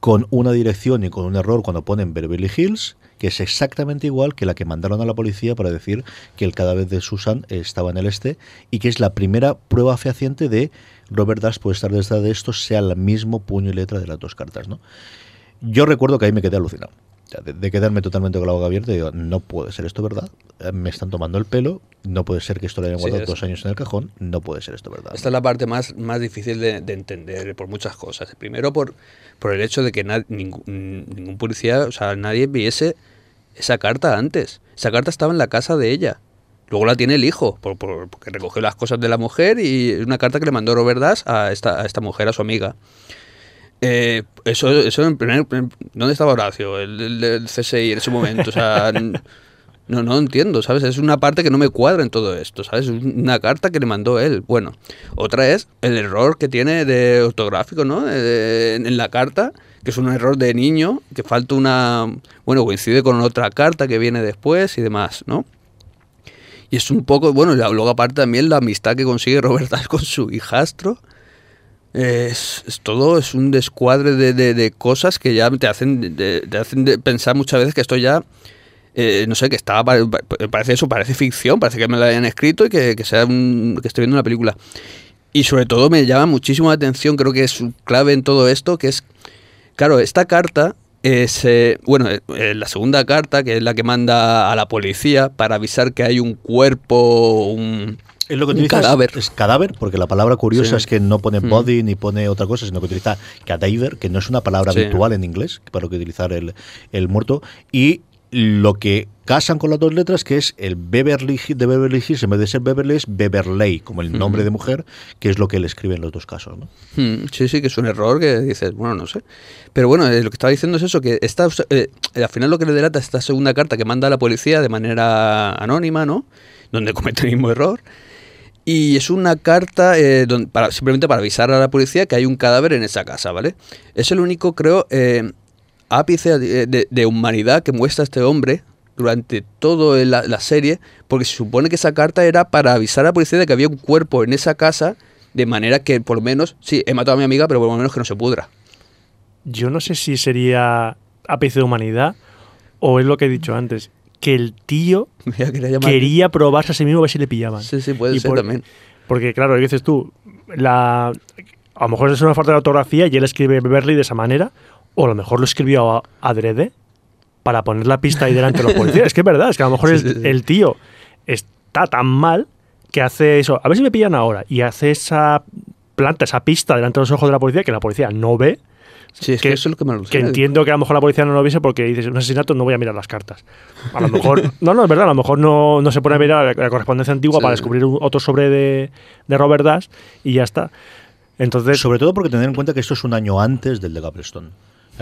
con una dirección y con un error cuando ponen Beverly Hills, que es exactamente igual que la que mandaron a la policía para decir que el cadáver de Susan estaba en el este y que es la primera prueba fehaciente de Robert Dash puede estar detrás de esto, sea el mismo puño y letra de las dos cartas, ¿no? Yo recuerdo que ahí me quedé alucinado. De, de quedarme totalmente con la boca abierta digo, no puede ser esto verdad. Eh, Me están tomando el pelo, no puede ser que esto lo hayan Sí, guardado es- dos años en el cajón, no puede ser esto verdad. Esta es la parte más, más difícil de, de entender por muchas cosas. Primero por, por el hecho de que na- ningún, ningún policía, o sea, nadie viese esa carta antes. Esa carta estaba en la casa de ella. Luego la tiene el hijo, por, por- porque recogió las cosas de la mujer y es una carta que le mandó Robert Dash a esta, a esta mujer, a su amiga. Eh, eso, eso en primer, ¿Dónde estaba Horacio, el, el CSI en ese momento? O sea, no, no entiendo, ¿sabes? Es una parte que no me cuadra en todo esto, ¿sabes? Es una carta que le mandó él. Bueno, otra es el error que tiene de ortográfico, ¿no? De- en la carta, que es un error de niño, que falta una... Bueno, coincide con otra carta que viene después y demás, ¿no? Y es un poco, bueno, luego aparte también la amistad que consigue Robert Dahl con su hijastro. Es, todo, es un descuadre de, de- de cosas que ya te hacen, te hacen pensar muchas veces que esto ya, eh, no sé, que está, pa- pa- parece eso, parece ficción, parece que me lo hayan escrito y que, que sea un- que estoy viendo una película. Y sobre todo me llama muchísimo la atención, creo que es clave en todo esto, que es, claro, esta carta es, eh, bueno, eh, la segunda carta, que es la que manda a la policía para avisar que hay un cuerpo, un, Es lo que utiliza es- cadáver. Es, cadáver, porque la palabra curiosa Sí. es que no pone Mm. body ni pone otra cosa, sino que utiliza cadaver, que no es una palabra Sí. habitual en inglés para lo que utilizar el, el muerto. Y lo que casan con las dos letras, que es el Beverly de Beverly Hills, en vez de ser Beverly, es Beverley, como el nombre de mujer, que es lo que él escribe en los dos casos. ¿no? Hmm, Sí, sí, que es un error que dices, bueno, no sé. Pero bueno, eh, lo que estaba diciendo es eso, que esta, eh, al final lo que le delata es esta segunda carta que manda a la policía de manera anónima, ¿no? Donde comete el mismo error. Y es una carta eh, para, simplemente para avisar a la policía que hay un cadáver en esa casa, ¿vale? Es el único, creo, eh, ápice de, de- de humanidad que muestra este hombre durante toda la, la serie, porque se supone que esa carta era para avisar a la policía de que había un cuerpo en esa casa, de manera que por lo menos, sí, he matado a mi amiga, pero por lo menos que no se pudra. Yo no sé si sería ápice de humanidad o es lo que he dicho antes, que el tío Mira, quería probarse a sí mismo a ver si le pillaban. Sí, sí, puede Y ser por- también. Porque claro, que dices tú, la, a lo mejor es una falta de ortografía y él escribe Beverly de esa manera, o a lo mejor lo escribió a- adrede para poner la pista ahí delante de los policías. Es que es verdad, es que a lo mejor Sí, el, sí, sí. el tío está tan mal que hace eso, a ver si me pillan ahora, y hace esa planta, esa pista delante de los ojos de la policía que la policía no ve, Sí, es que, que- eso es lo que me que alucina. entiendo que a lo mejor la policía no lo viese porque dices, un asesinato no voy a mirar las cartas. A lo mejor, no, no, es verdad, a lo mejor no, no se pone a mirar la, la correspondencia antigua Sí. para descubrir un- otro sobre de, de Robert Dash y ya está. Entonces, Sobre todo porque tener en cuenta que esto es un año antes del de Gaplestone.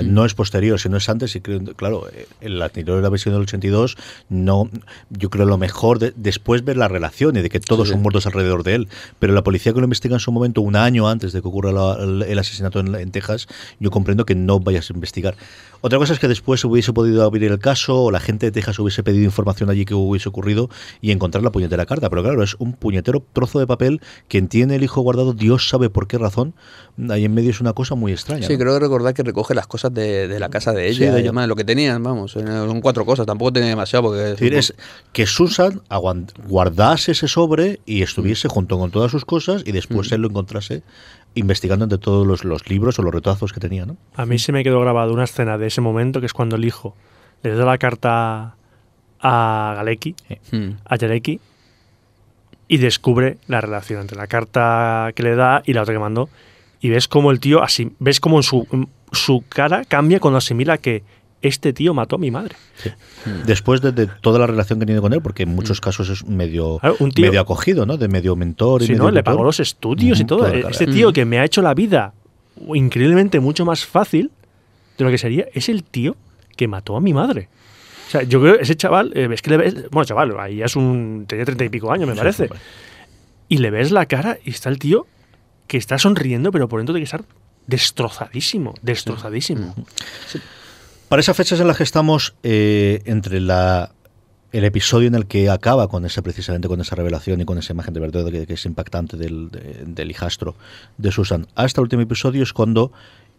No es posterior, sino es antes. Y creo- claro, eh, en la anterior la versión del 82, no, yo creo lo mejor de- después ver la relación y de que todos Sí. son muertos alrededor de él. Pero la policía que lo investiga en su momento, un año antes de que ocurra la- el, el asesinato en, en Texas, yo comprendo que no vayas a investigar. Otra cosa es que después hubiese podido abrir el caso o la gente de Texas hubiese pedido información allí que hubiese ocurrido y encontrar la puñetera carta. Pero claro, es un puñetero trozo de papel que tiene el hijo guardado, Dios sabe por qué razón. Ahí en medio es una cosa muy extraña. Sí, ¿no? creo que recordar que recoge las cosas de, de la casa de Sí, ella. de y ella. lo que tenían, vamos. eh, Son cuatro cosas, tampoco tenía demasiado porque... Es decir, es que Susan guardase ese sobre y estuviese junto con todas sus cosas y después él lo encontrase investigando entre todos los, los libros o los retazos que tenía, ¿no? A mí se me quedó grabado una escena de ese momento que es cuando el hijo le da la carta a Galeki, Mm. a Yareki, y descubre la relación entre la carta que le da y la otra que mandó. Y ves como el tío, así, ves como en su, en su cara cambia cuando asimila que este tío mató a mi madre. Después de, de toda la relación que tiene con él, porque en muchos casos es medio, Claro, un tío- medio acogido, ¿no? De medio mentor y Si medio no, le pagó los estudios y todo. cara. Este tío que me ha hecho la vida increíblemente mucho más fácil de lo que sería, es el tío que mató a mi madre. O sea, yo creo que ese chaval, eh, es que le ves, bueno, chaval, ahí ya es un, tenía treinta y pico años, me Sí, parece. Y le ves la cara y está el tío que está sonriendo, pero por dentro tiene que estar destrozadísimo, destrozadísimo. Para esas fechas en las que estamos, eh, entre la el episodio en el que acaba con esa precisamente con esa revelación y con esa imagen de verdad que, es impactante del, de- del hijastro de Susan, hasta el último episodio es cuando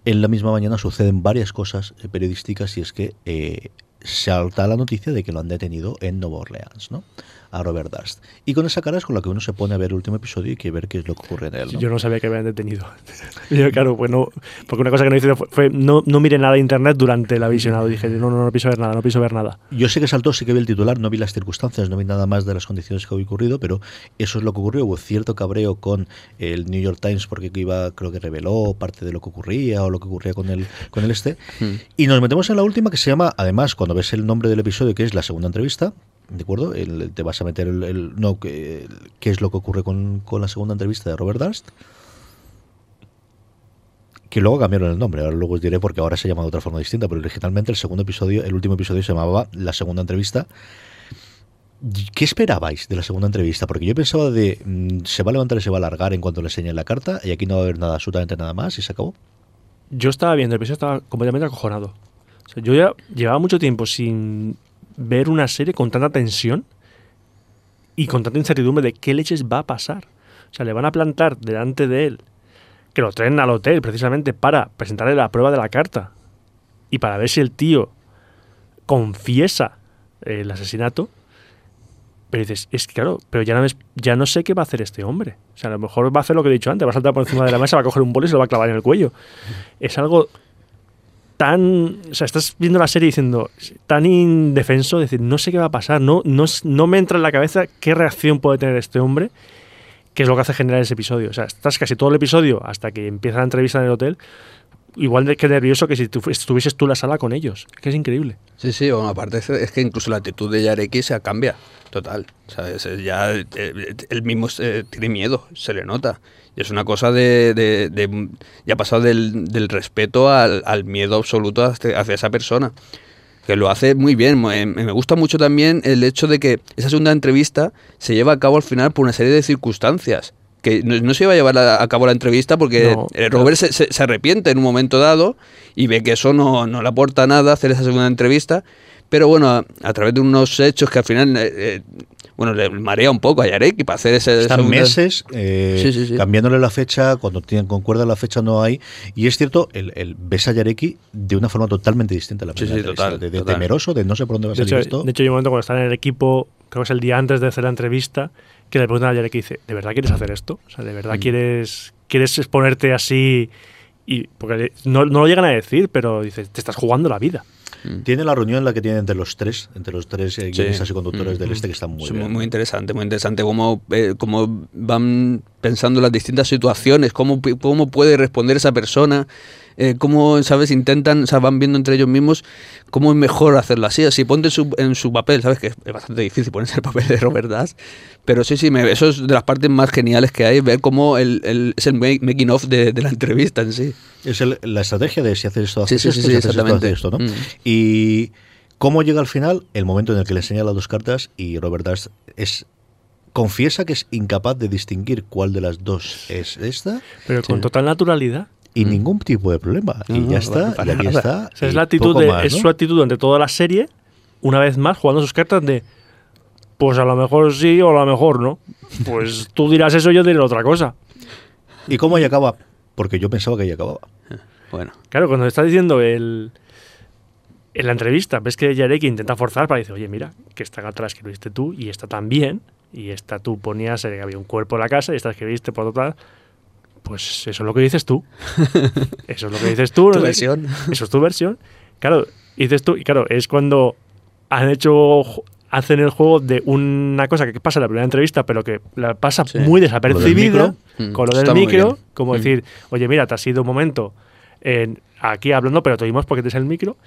en la misma mañana suceden varias cosas eh, periodísticas y es que eh, salta la noticia de que lo han detenido en Nueva Orleans, ¿no? A Robert Durst. Y con esa cara es con la que uno se pone a ver el último episodio y que ver qué es lo que ocurre en él. ¿no? Yo no sabía que habían detenido. Yo, claro, pues no, porque una cosa que no hice fue, fue no, no mire nada de internet durante la visionado. Dije, no, no, no pienso ver nada, no pienso ver nada. Yo sé que saltó, sí que vi el titular, no vi las circunstancias, no vi nada más de las condiciones que había ocurrido, pero eso es lo que ocurrió. Hubo cierto cabreo con el New York Times porque iba, creo que reveló parte de lo que ocurría o lo que ocurría con el, con el este. Y nos metemos en la última que se llama, además, cuando ves el nombre del episodio, que es la segunda entrevista, ¿de acuerdo? Te vas a meter el, no, que- qué es lo que ocurre con, con la segunda entrevista de Robert Durst. Que luego cambiaron el nombre, ahora luego os diré porque ahora se llama de otra forma distinta, pero originalmente el segundo episodio, el último episodio se llamaba La segunda entrevista. ¿Qué esperabais de la segunda entrevista? Porque yo pensaba de mm, se va a levantar y se va a alargar en cuanto le enseñen la carta y aquí no va a haber nada, absolutamente nada más y se acabó. Yo estaba viendo el episodio, estaba completamente acojonado. O yo ya llevaba mucho tiempo sin ver una serie con tanta tensión y con tanta incertidumbre de qué leches va a pasar. O sea, le van a plantar delante de él, que lo traen al hotel precisamente para presentarle la prueba de la carta y para ver si el tío confiesa el asesinato. Pero dices, es claro, pero ya no, ves- ya no sé qué va a hacer este hombre. O sea, a lo mejor va a hacer lo que he dicho antes, va a saltar por encima de la mesa, va a coger un boli y se lo va a clavar en el cuello. Es algo tan... O sea, estás viendo la serie diciendo, tan indefenso, decir, no sé qué va a pasar, no, no, no me entra en la cabeza qué reacción puede tener este hombre, que es lo que hace generar ese episodio. O sea, estás casi todo el episodio hasta que empieza la entrevista en el hotel, igual de que nervioso que si tú fu- estuvieses tú en la sala con ellos. Que es increíble. Sí, sí, bueno, aparte es- que incluso la actitud de Yareki se cambia, total. O sea, es- es ya eh, él mismo eh, tiene miedo, se le nota. Es una cosa de... de- de- ya ha pasado del, del respeto al, al miedo absoluto hacia, hacia esa persona. Que lo hace muy bien. Me, me gusta mucho también el hecho de que esa segunda entrevista se lleva a cabo al final por una serie de circunstancias. Que no, no se iba a llevar a, a cabo la entrevista porque No, eh, Robert se, se- se arrepiente en un momento dado y ve que eso no, no le aporta nada hacer esa segunda entrevista. Pero bueno, a, a través de unos hechos que al final, eh, eh, bueno, le marea un poco a Yareki para hacer ese Están meses eh, Sí, sí, sí. cambiándole la fecha, cuando tienen concuerda la fecha no hay. Y es cierto, el, el ves a Yareki de una forma totalmente distinta a la primera total, de, de total. temeroso, de no sé por dónde va a De salir hecho, esto. de hecho, hay un momento cuando están en el equipo, creo que es el día antes de hacer la entrevista, que le preguntan a Yarek y dice, ¿de verdad quieres hacer esto? O sea, ¿de Mm. verdad quieres, quieres exponerte así? Y, porque no, no lo llegan a decir, pero dice, te estás jugando la vida. Tiene la reunión la que tiene entre los tres, entre los tres eh, Sí. guionistas y conductores Mm, del mm. este que están muy Sí, bien. muy interesante, muy interesante cómo, eh, cómo van pensando las distintas situaciones, cómo, cómo puede responder esa persona, eh, cómo, ¿sabes? Intentan, o sea, van viendo entre ellos mismos cómo es mejor hacerlo así, así ponte en su, en su papel, ¿sabes? Que es bastante difícil ponerse el papel de Robert Dust, pero sí, sí, me- eso es de las partes más geniales que hay, ver cómo el, el- es el making of de, de la entrevista en sí. Es el- la estrategia de si haces esto, haces sí, esto, sí, si sí, haces esto, exactamente. haces esto, ¿no? Mm. Y cómo llega al final, el momento en el que le enseña las dos cartas y Robert Durst es confiesa que es incapaz de distinguir cuál de las dos es esta Pero con total naturalidad. y ningún tipo de problema. No, y no, ya está, y aquí está. O sea, es la actitud poco de, más, es su actitud ante toda la serie, una vez más jugando sus cartas de pues a lo mejor sí o a lo mejor no. Pues tú dirás eso, yo diré otra cosa. ¿Y cómo ahí acaba? Porque yo pensaba que ahí acababa. Bueno, Claro, cuando está diciendo el en la entrevista, ves que Yareki intenta forzar para decir, oye, mira, que esta carta la escribiste tú y esta también, y esta tú ponías, eh, había un cuerpo en la casa y esta escribiste por total. Pues eso es lo que dices tú. Eso es lo que dices tú. Tu ¿no? versión. Eso es tu versión. Claro, dices tú, y claro, es cuando han hecho, hacen el juego de una cosa que pasa en la primera entrevista, pero que la pasa Sí. muy desapercibida, Mm, con lo del micro, bien. como Mm. decir, oye, mira, te has ido un momento en- aquí hablando, pero te oímos porque tienes el micro,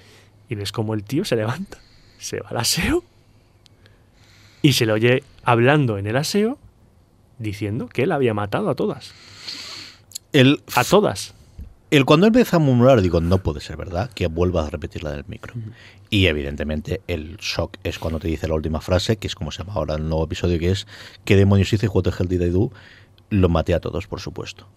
y ves como el tío se levanta, se va al aseo, y se le oye hablando en el aseo, diciendo que él había matado a todas. El, A todas. el cuando empieza a murmurar, digo, no puede ser verdad que vuelva a repetir la del micro. Y evidentemente el shock es cuando te dice la última frase, que es como se llama ahora el nuevo episodio, que es ¿qué demonios hice? What the hell did I do? Lo maté a todos, por supuesto.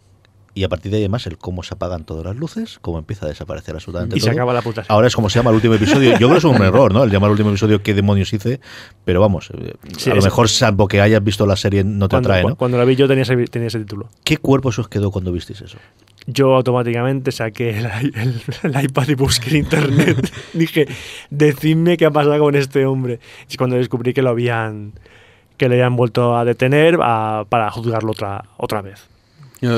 Y a partir de ahí además el cómo se apagan todas las luces, cómo empieza a desaparecer absolutamente Y se todo. acaba la puta. Ahora es como se llama el último episodio. Yo creo que es un error, ¿no? El llamar al último episodio ¿qué demonios hice? Pero vamos, eh, Sí, a lo mejor salvo que hayas visto la serie no te cuando, atrae, ¿no? cuando la vi yo tenía ese, tenía ese título. ¿Qué cuerpo se os quedó cuando visteis eso? Yo automáticamente saqué el, el- el iPad y busqué en internet. Dije, decidme qué ha pasado con este hombre. Y cuando descubrí que lo habían que le habían vuelto a detener a- para juzgarlo otra, otra vez.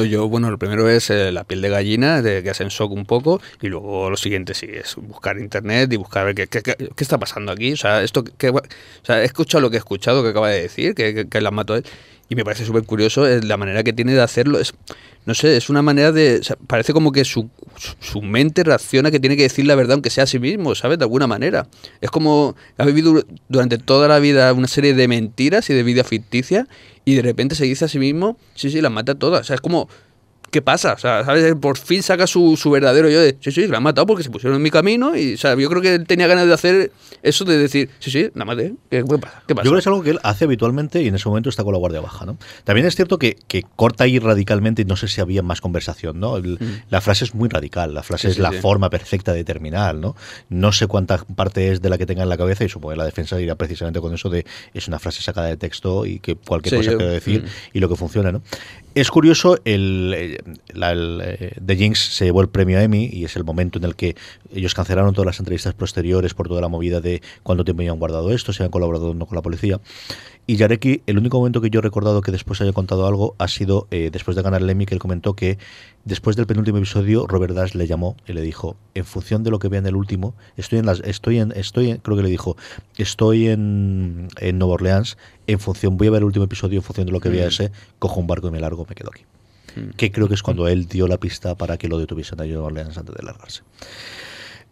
Yo, bueno, lo primero es eh, la piel de gallina, de que en shock un poco, y luego lo siguiente sí es buscar internet y buscar a ver qué, qué, qué- está pasando aquí. O sea, esto que, o sea, he escuchado lo que he escuchado que acaba de decir, que, que, que la mató él, y me parece súper curioso eh, la manera que tiene de hacerlo. Es, no sé, es una manera de. parece como que su, su mente reacciona que tiene que decir la verdad, aunque sea a sí mismo, ¿sabes? De alguna manera. Es como. Ha vivido durante toda la vida una serie de mentiras y de vida ficticia, y de repente se dice a sí mismo, sí, sí, las mata todas. O sea, es como. ¿Qué pasa? O sea, ¿sabes? Por fin saca su, su verdadero yo de, sí, sí, la han matado porque se pusieron en mi camino y, o sea, yo creo que él tenía ganas de hacer eso de decir, sí, sí, la maté. ¿Qué, qué pasa? ¿Qué pasa? Yo creo que es algo que él hace habitualmente y en ese momento está con la guardia baja, ¿no? También es cierto que, que corta ahí radicalmente y no sé si había más conversación, ¿no? El- La frase es muy radical, la frase Mm. Sí, es sí, la sí. forma perfecta de terminar, ¿no? No sé cuánta parte es de la que tenga en la cabeza y supongo que la defensa irá precisamente con eso de es una frase sacada de texto y que cualquier cosa yo- quiero decir mm. y lo que funciona, ¿no? Es curioso, el, eh, eh, The Jinx se llevó el premio Emmy y es el momento en el que ellos cancelaron todas las entrevistas posteriores por toda la movida de cuánto tiempo habían guardado esto, si habían colaborado o no con la policía. Y Yareki, el único momento que yo he recordado que después haya contado algo ha sido eh, después de ganar el Emmy, que él comentó que después del penúltimo episodio, Robert Dash le llamó y le dijo, en función de lo que vea en el último, estoy en las, estoy en, estoy en- creo que le dijo, estoy en, en Nueva Orleans, en función, voy a ver el último episodio, en función de lo que vea Mm. ese, cojo un barco y me largo, me quedo aquí. Mm. Que creo que es cuando él dio la pista para que lo detuviesen a Nueva Orleans antes de largarse.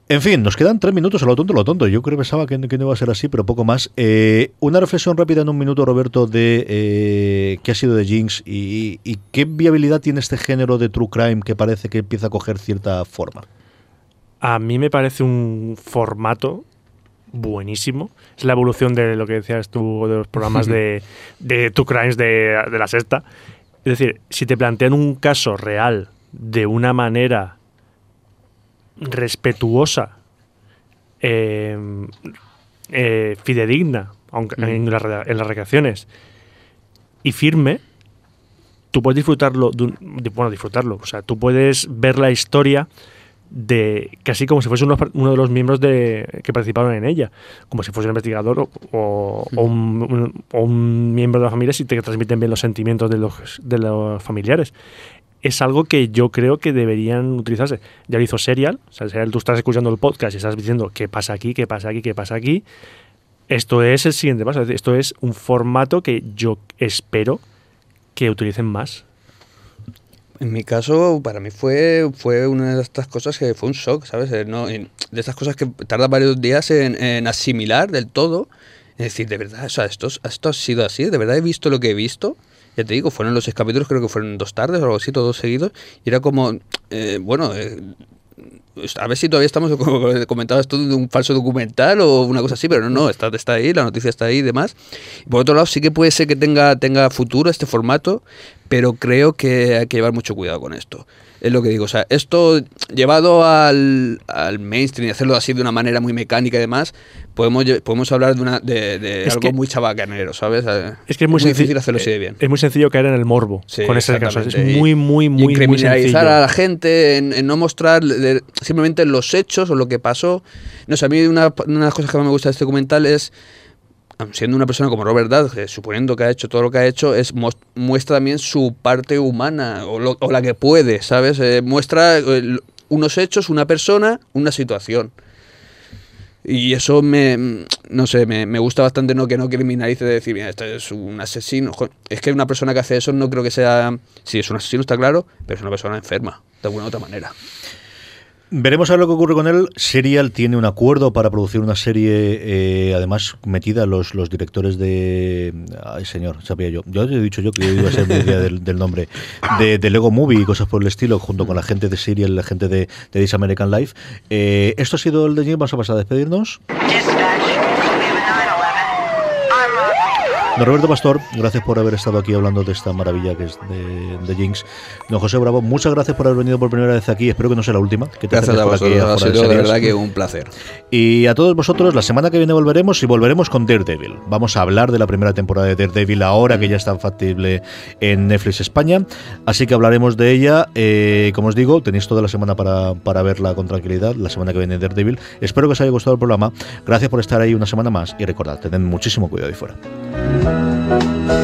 En fin, nos quedan tres minutos a lo tonto, lo tonto. Yo creo que pensaba que, que no iba a ser así, pero poco más. Eh, una reflexión rápida en un minuto, Roberto, de eh, qué ha sido de Jinx y, y qué viabilidad tiene este género de true crime que parece que empieza a coger cierta forma. A mí me parece un formato buenísimo. Es la evolución de lo que decías tú de los programas de, de Two Crimes de, de la sexta. Es decir, si te plantean un caso real de una manera respetuosa, eh, eh, fidedigna, aunque en, las re- en las recreaciones, y firme, tú puedes disfrutarlo, de un- de- bueno, disfrutarlo, o sea, tú puedes ver la historia de casi como si fuese uno, uno de los miembros de, que participaron en ella, como si fuese un investigador o, o- o un, un- o un miembro de la familia si te transmiten bien los sentimientos de los, de los familiares. Es algo que yo creo que deberían utilizarse. Ya lo hizo Serial, o sea, Serial tú estás escuchando el podcast y estás diciendo qué pasa aquí, qué pasa aquí, qué pasa aquí. Esto es el siguiente paso, esto es un formato que yo espero que utilicen más. En mi caso, para mí fue, fue una de estas cosas que fue un shock, ¿sabes? Eh, No, de estas cosas que tarda varios días en, en asimilar del todo. Es decir, de verdad, o sea, esto, es- esto ha sido así, de verdad he visto lo que he visto. Ya te digo, fueron los seis capítulos, creo que fueron dos tardes o algo así, todos seguidos. Y era como, eh, bueno, eh, a ver si todavía estamos, como comentabas tú, de un falso documental o una cosa así, pero no, no, está, está ahí, la noticia está ahí y demás. Por otro lado, sí que puede ser que tenga, tenga futuro este formato, pero creo que hay que llevar mucho cuidado con esto. Es lo que digo, o sea, esto llevado al, al mainstream y hacerlo así de una manera muy mecánica y demás, podemos, podemos hablar de, una, de, algo que- muy chabacanero, ¿sabes? Eh, Es que es muy, difícil sencillo hacerlo así de bien. Es muy sencillo caer en el morbo Sí, con ese caso. Es muy, Y- muy, y muy, muy criminalizar a la gente, en, en no mostrar de- simplemente los hechos o lo que pasó. No sé, a mí una, una de las cosas que más me gusta de este documental es siendo una persona como Robert Dudley, suponiendo que ha hecho todo lo que ha hecho, es muestra también su parte humana o, la que puede, ¿sabes? Eh, muestra eh, unos hechos, una persona, una situación. Y eso me, mm, no sé, me, gusta bastante no que no criminalice de decir, mira, este es un asesino. Es que una persona que hace eso no creo que sea, sí, es un asesino, está claro, pero es una persona enferma, de alguna u otra manera. Veremos a ver lo que ocurre con él. Serial tiene un acuerdo para producir una serie, eh, además metida los, los directores de. Ay, señor, sabía yo. Yo he dicho yo que iba a ser mi idea del, del nombre. De, de Lego Movie y cosas por el estilo, junto con la gente de Serial, la gente de, de This American Life. Eh, esto ha sido el de Jim. Vamos a pasar a despedirnos. Dispatch, Roberto Pastor, gracias por haber estado aquí hablando de esta maravilla que es de, de Jinx. Don José Bravo, muchas gracias por haber venido por primera vez aquí. Espero que no sea la última. Que te Gracias a vosotros, ha sido de verdad que un placer. Y a todos vosotros, la semana que viene volveremos y volveremos con Daredevil. Vamos a hablar de la primera temporada de Daredevil ahora que ya está factible en Netflix España. Así que hablaremos de ella. Eh, como os digo, tenéis toda la semana para, para verla con tranquilidad. La semana que viene Daredevil. Espero que os haya gustado el programa. Gracias por estar ahí una semana más y recordad, tened muchísimo cuidado ahí fuera. Thank you.